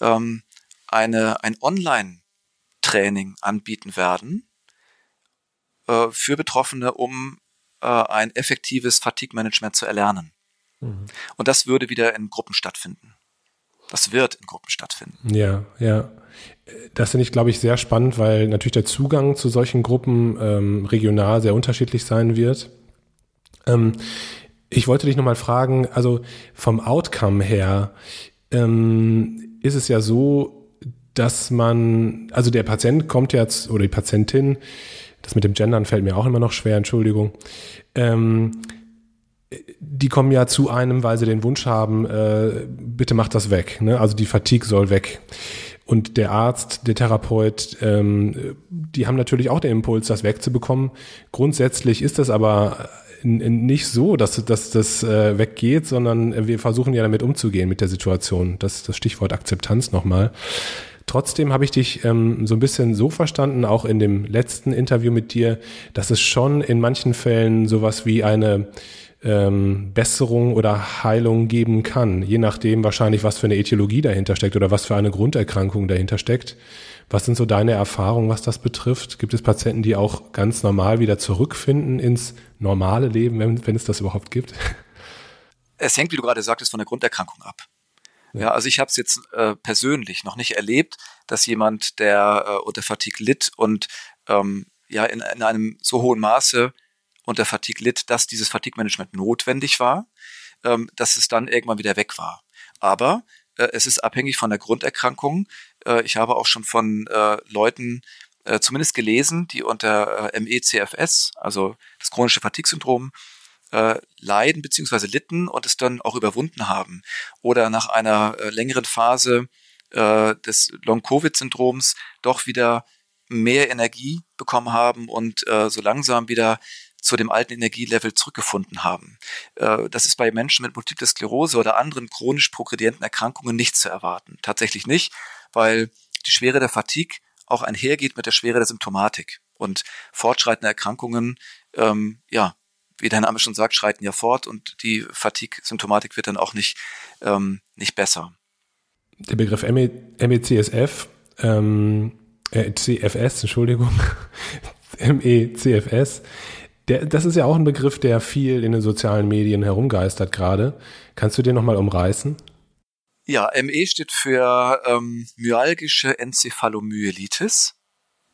ähm, eine, ein Online-Training anbieten werden äh, für Betroffene, um äh, ein effektives Fatigue-Management zu erlernen. Mhm. Und das würde wieder in Gruppen stattfinden. Das wird in Gruppen stattfinden. Ja, ja. Das finde ich, glaube ich, sehr spannend, weil natürlich der Zugang zu solchen Gruppen ähm, regional sehr unterschiedlich sein wird. Ähm, ich wollte dich nochmal fragen, also vom Outcome her, ähm, ist es ja so, dass man, also der Patient kommt jetzt, oder die Patientin, das mit dem Gendern fällt mir auch immer noch schwer, Entschuldigung, ähm, die kommen ja zu einem, weil sie den Wunsch haben, äh, bitte macht das weg. Ne? Also die Fatigue soll weg. Und der Arzt, der Therapeut, ähm, die haben natürlich auch den Impuls, das wegzubekommen. Grundsätzlich ist das aber nicht so, dass, dass das äh, weggeht, sondern wir versuchen ja damit umzugehen mit der Situation. Das das Stichwort Akzeptanz nochmal. Trotzdem habe ich dich ähm, so ein bisschen so verstanden, auch in dem letzten Interview mit dir, dass es schon in manchen Fällen sowas wie eine ähm, Besserung oder Heilung geben kann, je nachdem wahrscheinlich, was für eine Etiologie dahinter steckt oder was für eine Grunderkrankung dahinter steckt. Was sind so deine Erfahrungen, was das betrifft? Gibt es Patienten, die auch ganz normal wieder zurückfinden ins normale Leben, wenn, wenn es das überhaupt gibt? Es hängt, wie du gerade sagtest, von der Grunderkrankung ab. Ja, ja also ich habe es jetzt äh, persönlich noch nicht erlebt, dass jemand, der äh, unter Fatigue litt und ähm, ja in, in einem so hohen Maße unter Fatigue litt, dass dieses Fatigue-Management notwendig war, ähm, dass es dann irgendwann wieder weg war. Aber äh, es ist abhängig von der Grunderkrankung. Äh, ich habe auch schon von äh, Leuten äh, zumindest gelesen, die unter MECFS, also das chronische Fatigue-Syndrom, leiden bzw. litten und es dann auch überwunden haben. Oder nach einer längeren Phase des Long-Covid-Syndroms doch wieder mehr Energie bekommen haben und äh, so langsam wieder zu dem alten Energielevel zurückgefunden haben. Äh, das ist bei Menschen mit Multiple Sklerose oder anderen chronisch progredienten Erkrankungen nicht zu erwarten. Tatsächlich nicht, weil die Schwere der Fatigue auch einhergeht mit der Schwere der Symptomatik. Und fortschreitende Erkrankungen, ähm, ja, wie der Name schon sagt, schreiten ja fort und die Fatigue-Symptomatik wird dann auch nicht, ähm, nicht besser. Der Begriff MECSF, ähm, äh, CFS, Entschuldigung, MECFS, der, das ist ja auch ein Begriff, der viel in den sozialen Medien herumgeistert gerade. Kannst du den nochmal umreißen? Ja, ME steht für ähm, myalgische Enzephalomyelitis.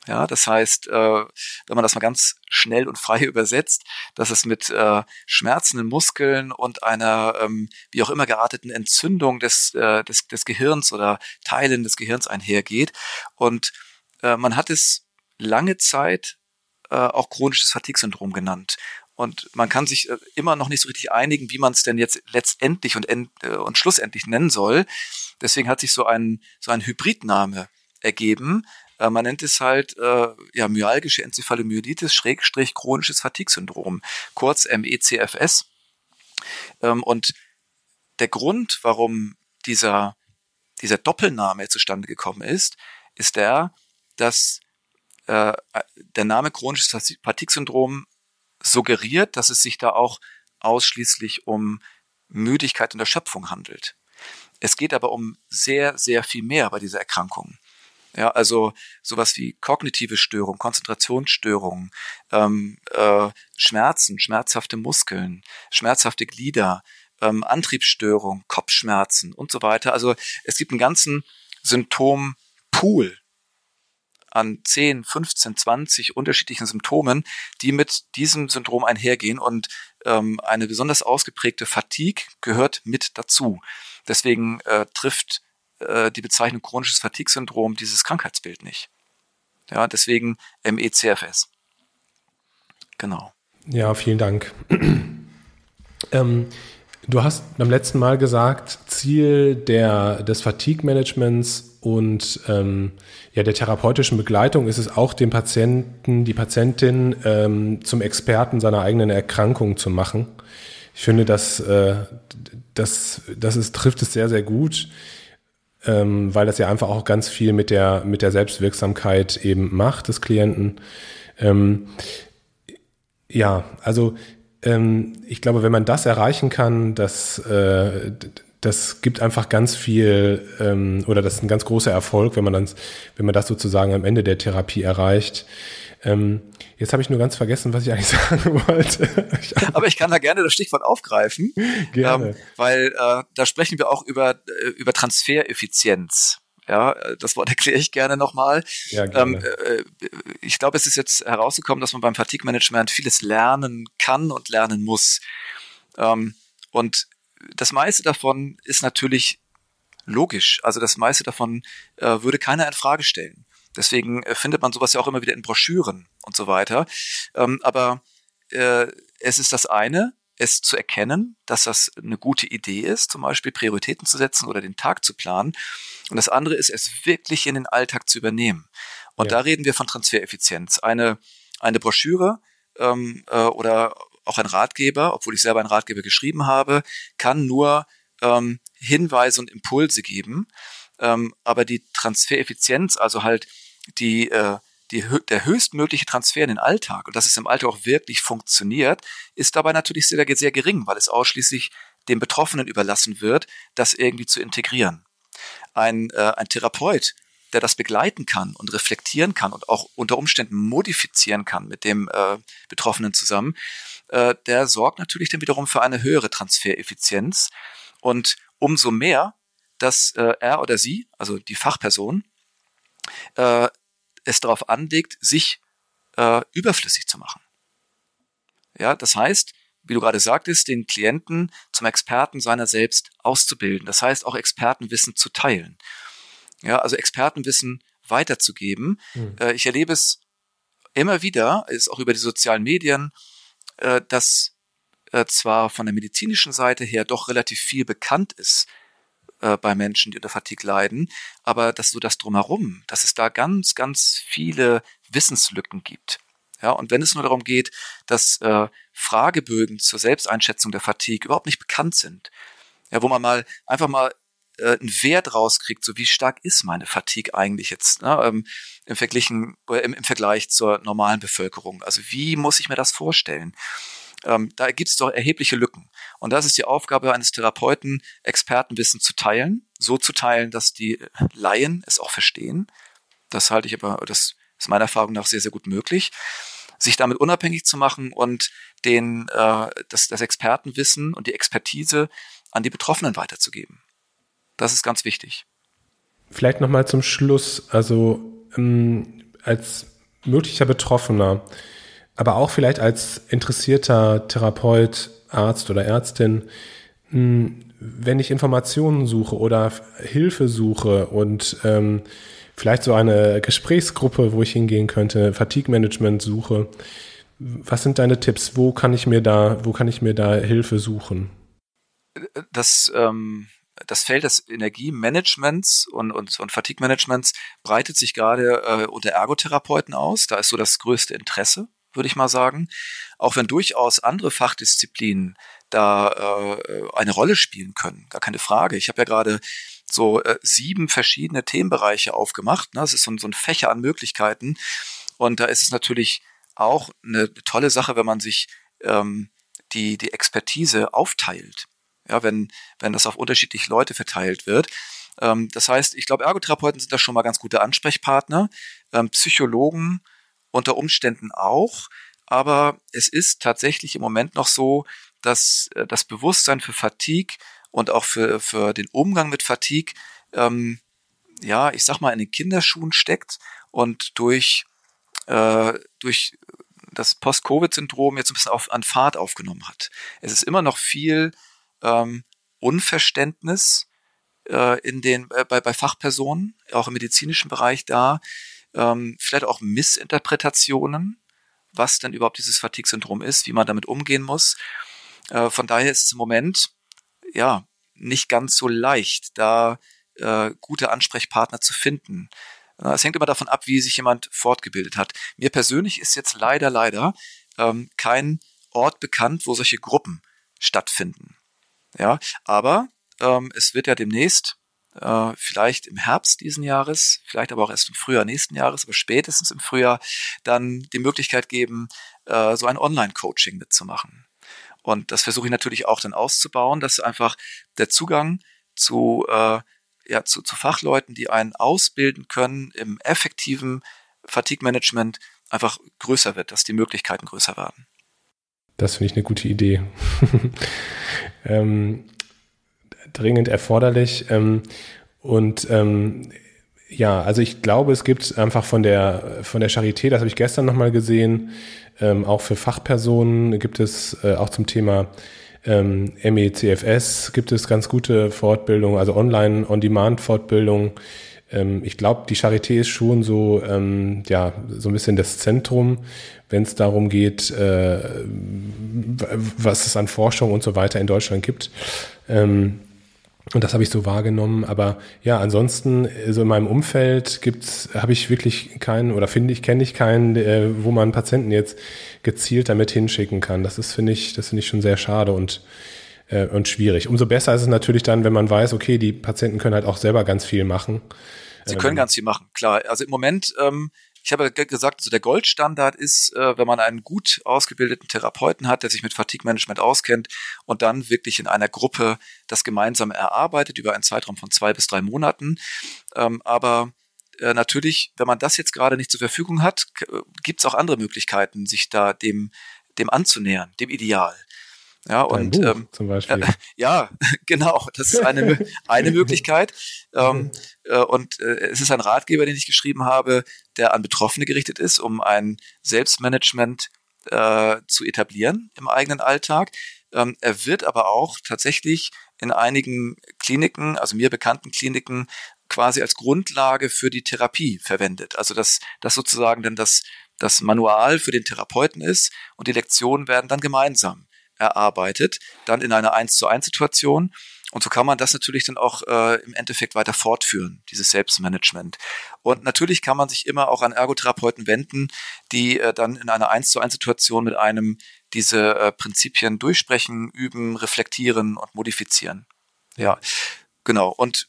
Ja, das heißt, äh, wenn man das mal ganz schnell und frei übersetzt, dass es mit äh, schmerzenden Muskeln und einer ähm, wie auch immer gearteten Entzündung des, äh, des, des Gehirns oder Teilen des Gehirns einhergeht. Und äh, man hat es lange Zeit äh, auch chronisches Fatigue-Syndrom genannt. Und man kann sich äh, immer noch nicht so richtig einigen, wie man es denn jetzt letztendlich und, end, äh, und schlussendlich nennen soll. Deswegen hat sich so ein, so ein Hybridname ergeben. Äh, man nennt es halt äh, ja, myalgische Enzephalomyelitis, Schrägstrich chronisches Fatigue-Syndrom, kurz MECFS. Ähm, und der Grund, warum dieser, dieser Doppelname zustande gekommen ist, ist der, dass äh, der Name chronisches Fatigue-Syndrom suggeriert, dass es sich da auch ausschließlich um Müdigkeit und Erschöpfung handelt. Es geht aber um sehr, sehr viel mehr bei dieser Erkrankung. Ja, also sowas wie kognitive Störung, Konzentrationsstörungen, ähm, äh, Schmerzen, schmerzhafte Muskeln, schmerzhafte Glieder, ähm, Antriebsstörung, Kopfschmerzen und so weiter. Also es gibt einen ganzen Symptompool an 10, 15, 20 unterschiedlichen Symptomen, die mit diesem Syndrom einhergehen und ähm, eine besonders ausgeprägte Fatigue gehört mit dazu. Deswegen äh, trifft äh, die Bezeichnung chronisches Fatigue-Syndrom dieses Krankheitsbild nicht. Ja, deswegen MECFS. Genau. Ja, vielen Dank. ähm, du hast beim letzten Mal gesagt, Ziel der, des Fatigue-Managements und ähm, ja, der therapeutischen Begleitung ist es auch, den Patienten, die Patientin ähm, zum Experten seiner eigenen Erkrankung zu machen. Ich finde, dass äh, das, das ist, trifft es sehr, sehr gut ähm, weil das ja einfach auch ganz viel mit der, mit der Selbstwirksamkeit eben macht des Klienten. Ähm, ja, also ähm, ich glaube, wenn man das erreichen kann, das, äh, das gibt einfach ganz viel ähm, oder das ist ein ganz großer Erfolg, wenn man dann, wenn man das sozusagen am Ende der Therapie erreicht. Ähm, jetzt habe ich nur ganz vergessen, was ich eigentlich sagen wollte. Aber ich kann da gerne das Stichwort aufgreifen, gerne. Ähm, weil äh, da sprechen wir auch über, äh, über Transfereffizienz. Ja, das Wort erkläre ich gerne nochmal. Ja, gerne. Ähm, äh, ich glaube, es ist jetzt herausgekommen, dass man beim Fatigue-Management vieles lernen kann und lernen muss. Ähm, und das meiste davon ist natürlich logisch. Also das meiste davon äh, würde keiner in Frage stellen. Deswegen äh, findet man sowas ja auch immer wieder in Broschüren und so weiter. Ähm, aber äh, es ist das eine, es zu erkennen, dass das eine gute Idee ist, zum Beispiel Prioritäten zu setzen oder den Tag zu planen. Und das andere ist, es wirklich in den Alltag zu übernehmen. Und ja. da reden wir von Transfereffizienz. Eine, eine Broschüre ähm, äh, oder auch ein Ratgeber, obwohl ich selber einen Ratgeber geschrieben habe, kann nur ähm, Hinweise und Impulse geben. Ähm, aber die Transfereffizienz, also halt die, äh, die, der höchstmögliche Transfer in den Alltag und dass es im Alltag auch wirklich funktioniert, ist dabei natürlich sehr, sehr gering, weil es ausschließlich dem Betroffenen überlassen wird, das irgendwie zu integrieren. Ein, äh, ein Therapeut, der das begleiten kann und reflektieren kann und auch unter Umständen modifizieren kann mit dem äh, Betroffenen zusammen, äh, der sorgt natürlich dann wiederum für eine höhere Transfereffizienz. Und umso mehr, dass äh, er oder sie, also die Fachperson, äh, es darauf anlegt, sich äh, überflüssig zu machen. Ja, das heißt, wie du gerade sagtest, den Klienten zum Experten seiner selbst auszubilden. Das heißt, auch Expertenwissen zu teilen. Ja, also Expertenwissen weiterzugeben. Mhm. Äh, ich erlebe es immer wieder, ist auch über die sozialen Medien, äh, dass äh, zwar von der medizinischen Seite her doch relativ viel bekannt ist äh, bei Menschen, die unter Fatigue leiden, aber dass so das drumherum, dass es da ganz, ganz viele Wissenslücken gibt. Ja, und wenn es nur darum geht, dass äh, Fragebögen zur Selbsteinschätzung der Fatigue überhaupt nicht bekannt sind, ja, wo man mal einfach mal äh, einen Wert rauskriegt, so wie stark ist meine Fatigue eigentlich jetzt ne, ähm, im, Verglichen, im, im Vergleich zur normalen Bevölkerung. Also wie muss ich mir das vorstellen? Ähm, da gibt es doch erhebliche Lücken. Und das ist die Aufgabe eines Therapeuten, Expertenwissen zu teilen, so zu teilen, dass die Laien es auch verstehen. Das halte ich aber, das ist meiner Erfahrung nach sehr, sehr gut möglich. Sich damit unabhängig zu machen und den, äh, das, das Expertenwissen und die Expertise an die Betroffenen weiterzugeben. Das ist ganz wichtig. Vielleicht nochmal zum Schluss, also ähm, als möglicher Betroffener, aber auch vielleicht als interessierter Therapeut, Arzt oder Ärztin, hm, wenn ich Informationen suche oder Hilfe suche und ähm, vielleicht so eine Gesprächsgruppe, wo ich hingehen könnte, Fatigue-Management suche, was sind deine Tipps? Wo kann ich mir da, wo kann ich mir da Hilfe suchen? Das, ähm, das Feld des Energiemanagements und, und, und Fatigue-Managements breitet sich gerade äh, unter Ergotherapeuten aus. Da ist so das größte Interesse würde ich mal sagen. Auch wenn durchaus andere Fachdisziplinen da äh, eine Rolle spielen können, gar keine Frage. Ich habe ja gerade so äh, sieben verschiedene Themenbereiche aufgemacht. Ne? Das ist so, so ein Fächer an Möglichkeiten. Und da ist es natürlich auch eine tolle Sache, wenn man sich ähm, die, die Expertise aufteilt. Ja, wenn, wenn das auf unterschiedliche Leute verteilt wird. Ähm, das heißt, ich glaube, Ergotherapeuten sind da schon mal ganz gute Ansprechpartner, ähm, Psychologen unter Umständen auch, aber es ist tatsächlich im Moment noch so, dass äh, das Bewusstsein für Fatigue und auch für, für den Umgang mit Fatigue, ähm, ja, ich sag mal, in den Kinderschuhen steckt und durch, äh, durch das Post-Covid-Syndrom jetzt ein bisschen auf, an Fahrt aufgenommen hat. Es ist immer noch viel ähm, Unverständnis äh, in den, äh, bei, bei Fachpersonen, auch im medizinischen Bereich da, ähm, vielleicht auch Missinterpretationen, was denn überhaupt dieses Fatigue-Syndrom ist, wie man damit umgehen muss. Äh, von daher ist es im Moment ja nicht ganz so leicht, da äh, gute Ansprechpartner zu finden. Äh, es hängt immer davon ab, wie sich jemand fortgebildet hat. Mir persönlich ist jetzt leider, leider ähm, kein Ort bekannt, wo solche Gruppen stattfinden. Ja, aber ähm, es wird ja demnächst, äh, vielleicht im Herbst diesen Jahres, vielleicht aber auch erst im Frühjahr nächsten Jahres, aber spätestens im Frühjahr dann die Möglichkeit geben, äh, so ein Online-Coaching mitzumachen. Und das versuche ich natürlich auch dann auszubauen, dass einfach der Zugang zu, äh, ja, zu, zu Fachleuten, die einen ausbilden können im effektiven Fatigue-Management, einfach größer wird, dass die Möglichkeiten größer werden. Das finde ich eine gute Idee. ähm, dringend erforderlich. Ähm, und ähm, ja, also ich glaube, es gibt einfach von der von der Charité, das habe ich gestern nochmal gesehen, ähm, auch für Fachpersonen gibt es äh, auch zum Thema ähm, MECFS gibt es ganz gute Fortbildungen, also Online On-Demand-Fortbildung. Ähm, ich glaube, die Charité ist schon so, ähm, ja, so ein bisschen das Zentrum, wenn es darum geht, äh, was es an Forschung und so weiter in Deutschland gibt. Ähm, und das habe ich so wahrgenommen. Aber ja, ansonsten, so in meinem Umfeld gibt's, habe ich wirklich keinen oder finde ich, kenne ich keinen, äh, wo man Patienten jetzt gezielt damit hinschicken kann. Das ist, finde ich, das finde ich schon sehr schade und, äh, und schwierig. Umso besser ist es natürlich dann, wenn man weiß, okay, die Patienten können halt auch selber ganz viel machen. Sie können ähm, ganz viel machen, klar. Also im Moment ähm, ich habe gesagt, so der Goldstandard ist, äh, wenn man einen gut ausgebildeten Therapeuten hat, der sich mit Fatigue-Management auskennt und dann wirklich in einer Gruppe das gemeinsam erarbeitet über einen Zeitraum von zwei bis drei Monaten. Ähm, aber äh, natürlich, wenn man das jetzt gerade nicht zur Verfügung hat, gibt es auch andere Möglichkeiten, sich da dem, dem anzunähern, dem Ideal. Ja, Dein und Buch, ähm, zum Beispiel. Äh, ja, genau, das ist eine, eine Möglichkeit. Ähm, äh, und äh, es ist ein Ratgeber, den ich geschrieben habe, der an Betroffene gerichtet ist, um ein Selbstmanagement äh, zu etablieren im eigenen Alltag. Ähm, er wird aber auch tatsächlich in einigen Kliniken, also mir bekannten Kliniken, quasi als Grundlage für die Therapie verwendet. Also dass das sozusagen dann das, das Manual für den Therapeuten ist und die Lektionen werden dann gemeinsam erarbeitet, dann in einer 1 zu 1 Situation. Und so kann man das natürlich dann auch äh, im Endeffekt weiter fortführen, dieses Selbstmanagement. Und natürlich kann man sich immer auch an Ergotherapeuten wenden, die äh, dann in einer 1 zu 1 Situation mit einem diese äh, Prinzipien durchsprechen, üben, reflektieren und modifizieren. Ja, genau. Und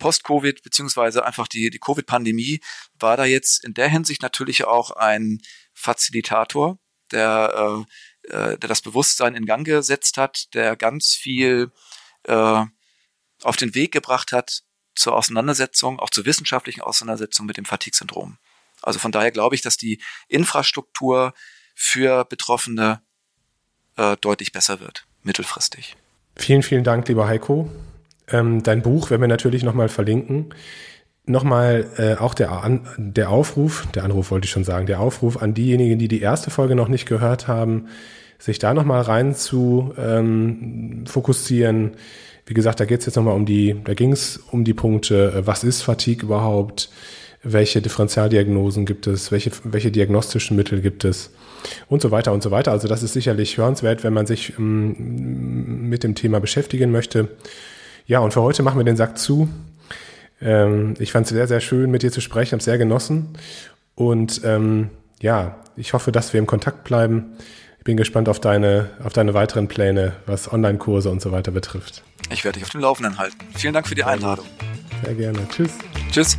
Post-Covid, beziehungsweise einfach die, die Covid-Pandemie, war da jetzt in der Hinsicht natürlich auch ein Facilitator, der äh, äh, der das Bewusstsein in Gang gesetzt hat, der ganz viel äh, auf den Weg gebracht hat zur Auseinandersetzung, auch zur wissenschaftlichen Auseinandersetzung mit dem Fatigue-Syndrom. Also von daher glaube ich, dass die Infrastruktur für Betroffene äh, deutlich besser wird, mittelfristig. Vielen, vielen Dank, lieber Heiko. Ähm, dein Buch werden wir natürlich nochmal verlinken. Nochmal äh, auch der, an, der Aufruf, der Anruf wollte ich schon sagen, der Aufruf an diejenigen, die die erste Folge noch nicht gehört haben, sich da nochmal rein zu ähm, fokussieren. Wie gesagt, da geht es jetzt nochmal um die, da ging es um die Punkte, äh, was ist Fatigue überhaupt, welche Differentialdiagnosen gibt es, welche, welche diagnostischen Mittel gibt es und so weiter und so weiter. Also das ist sicherlich hörenswert, wenn man sich ähm, mit dem Thema beschäftigen möchte. Ja, und für heute machen wir den Sack zu. Ähm, ich fand es sehr, sehr schön, mit dir zu sprechen, habe sehr genossen. Und ähm, ja, ich hoffe, dass wir im Kontakt bleiben. Ich bin gespannt auf deine, auf deine weiteren Pläne, was Online-Kurse und so weiter betrifft. Ich werde dich auf dem Laufenden halten. Vielen Dank für die Einladung. Sehr gerne. Tschüss. Tschüss.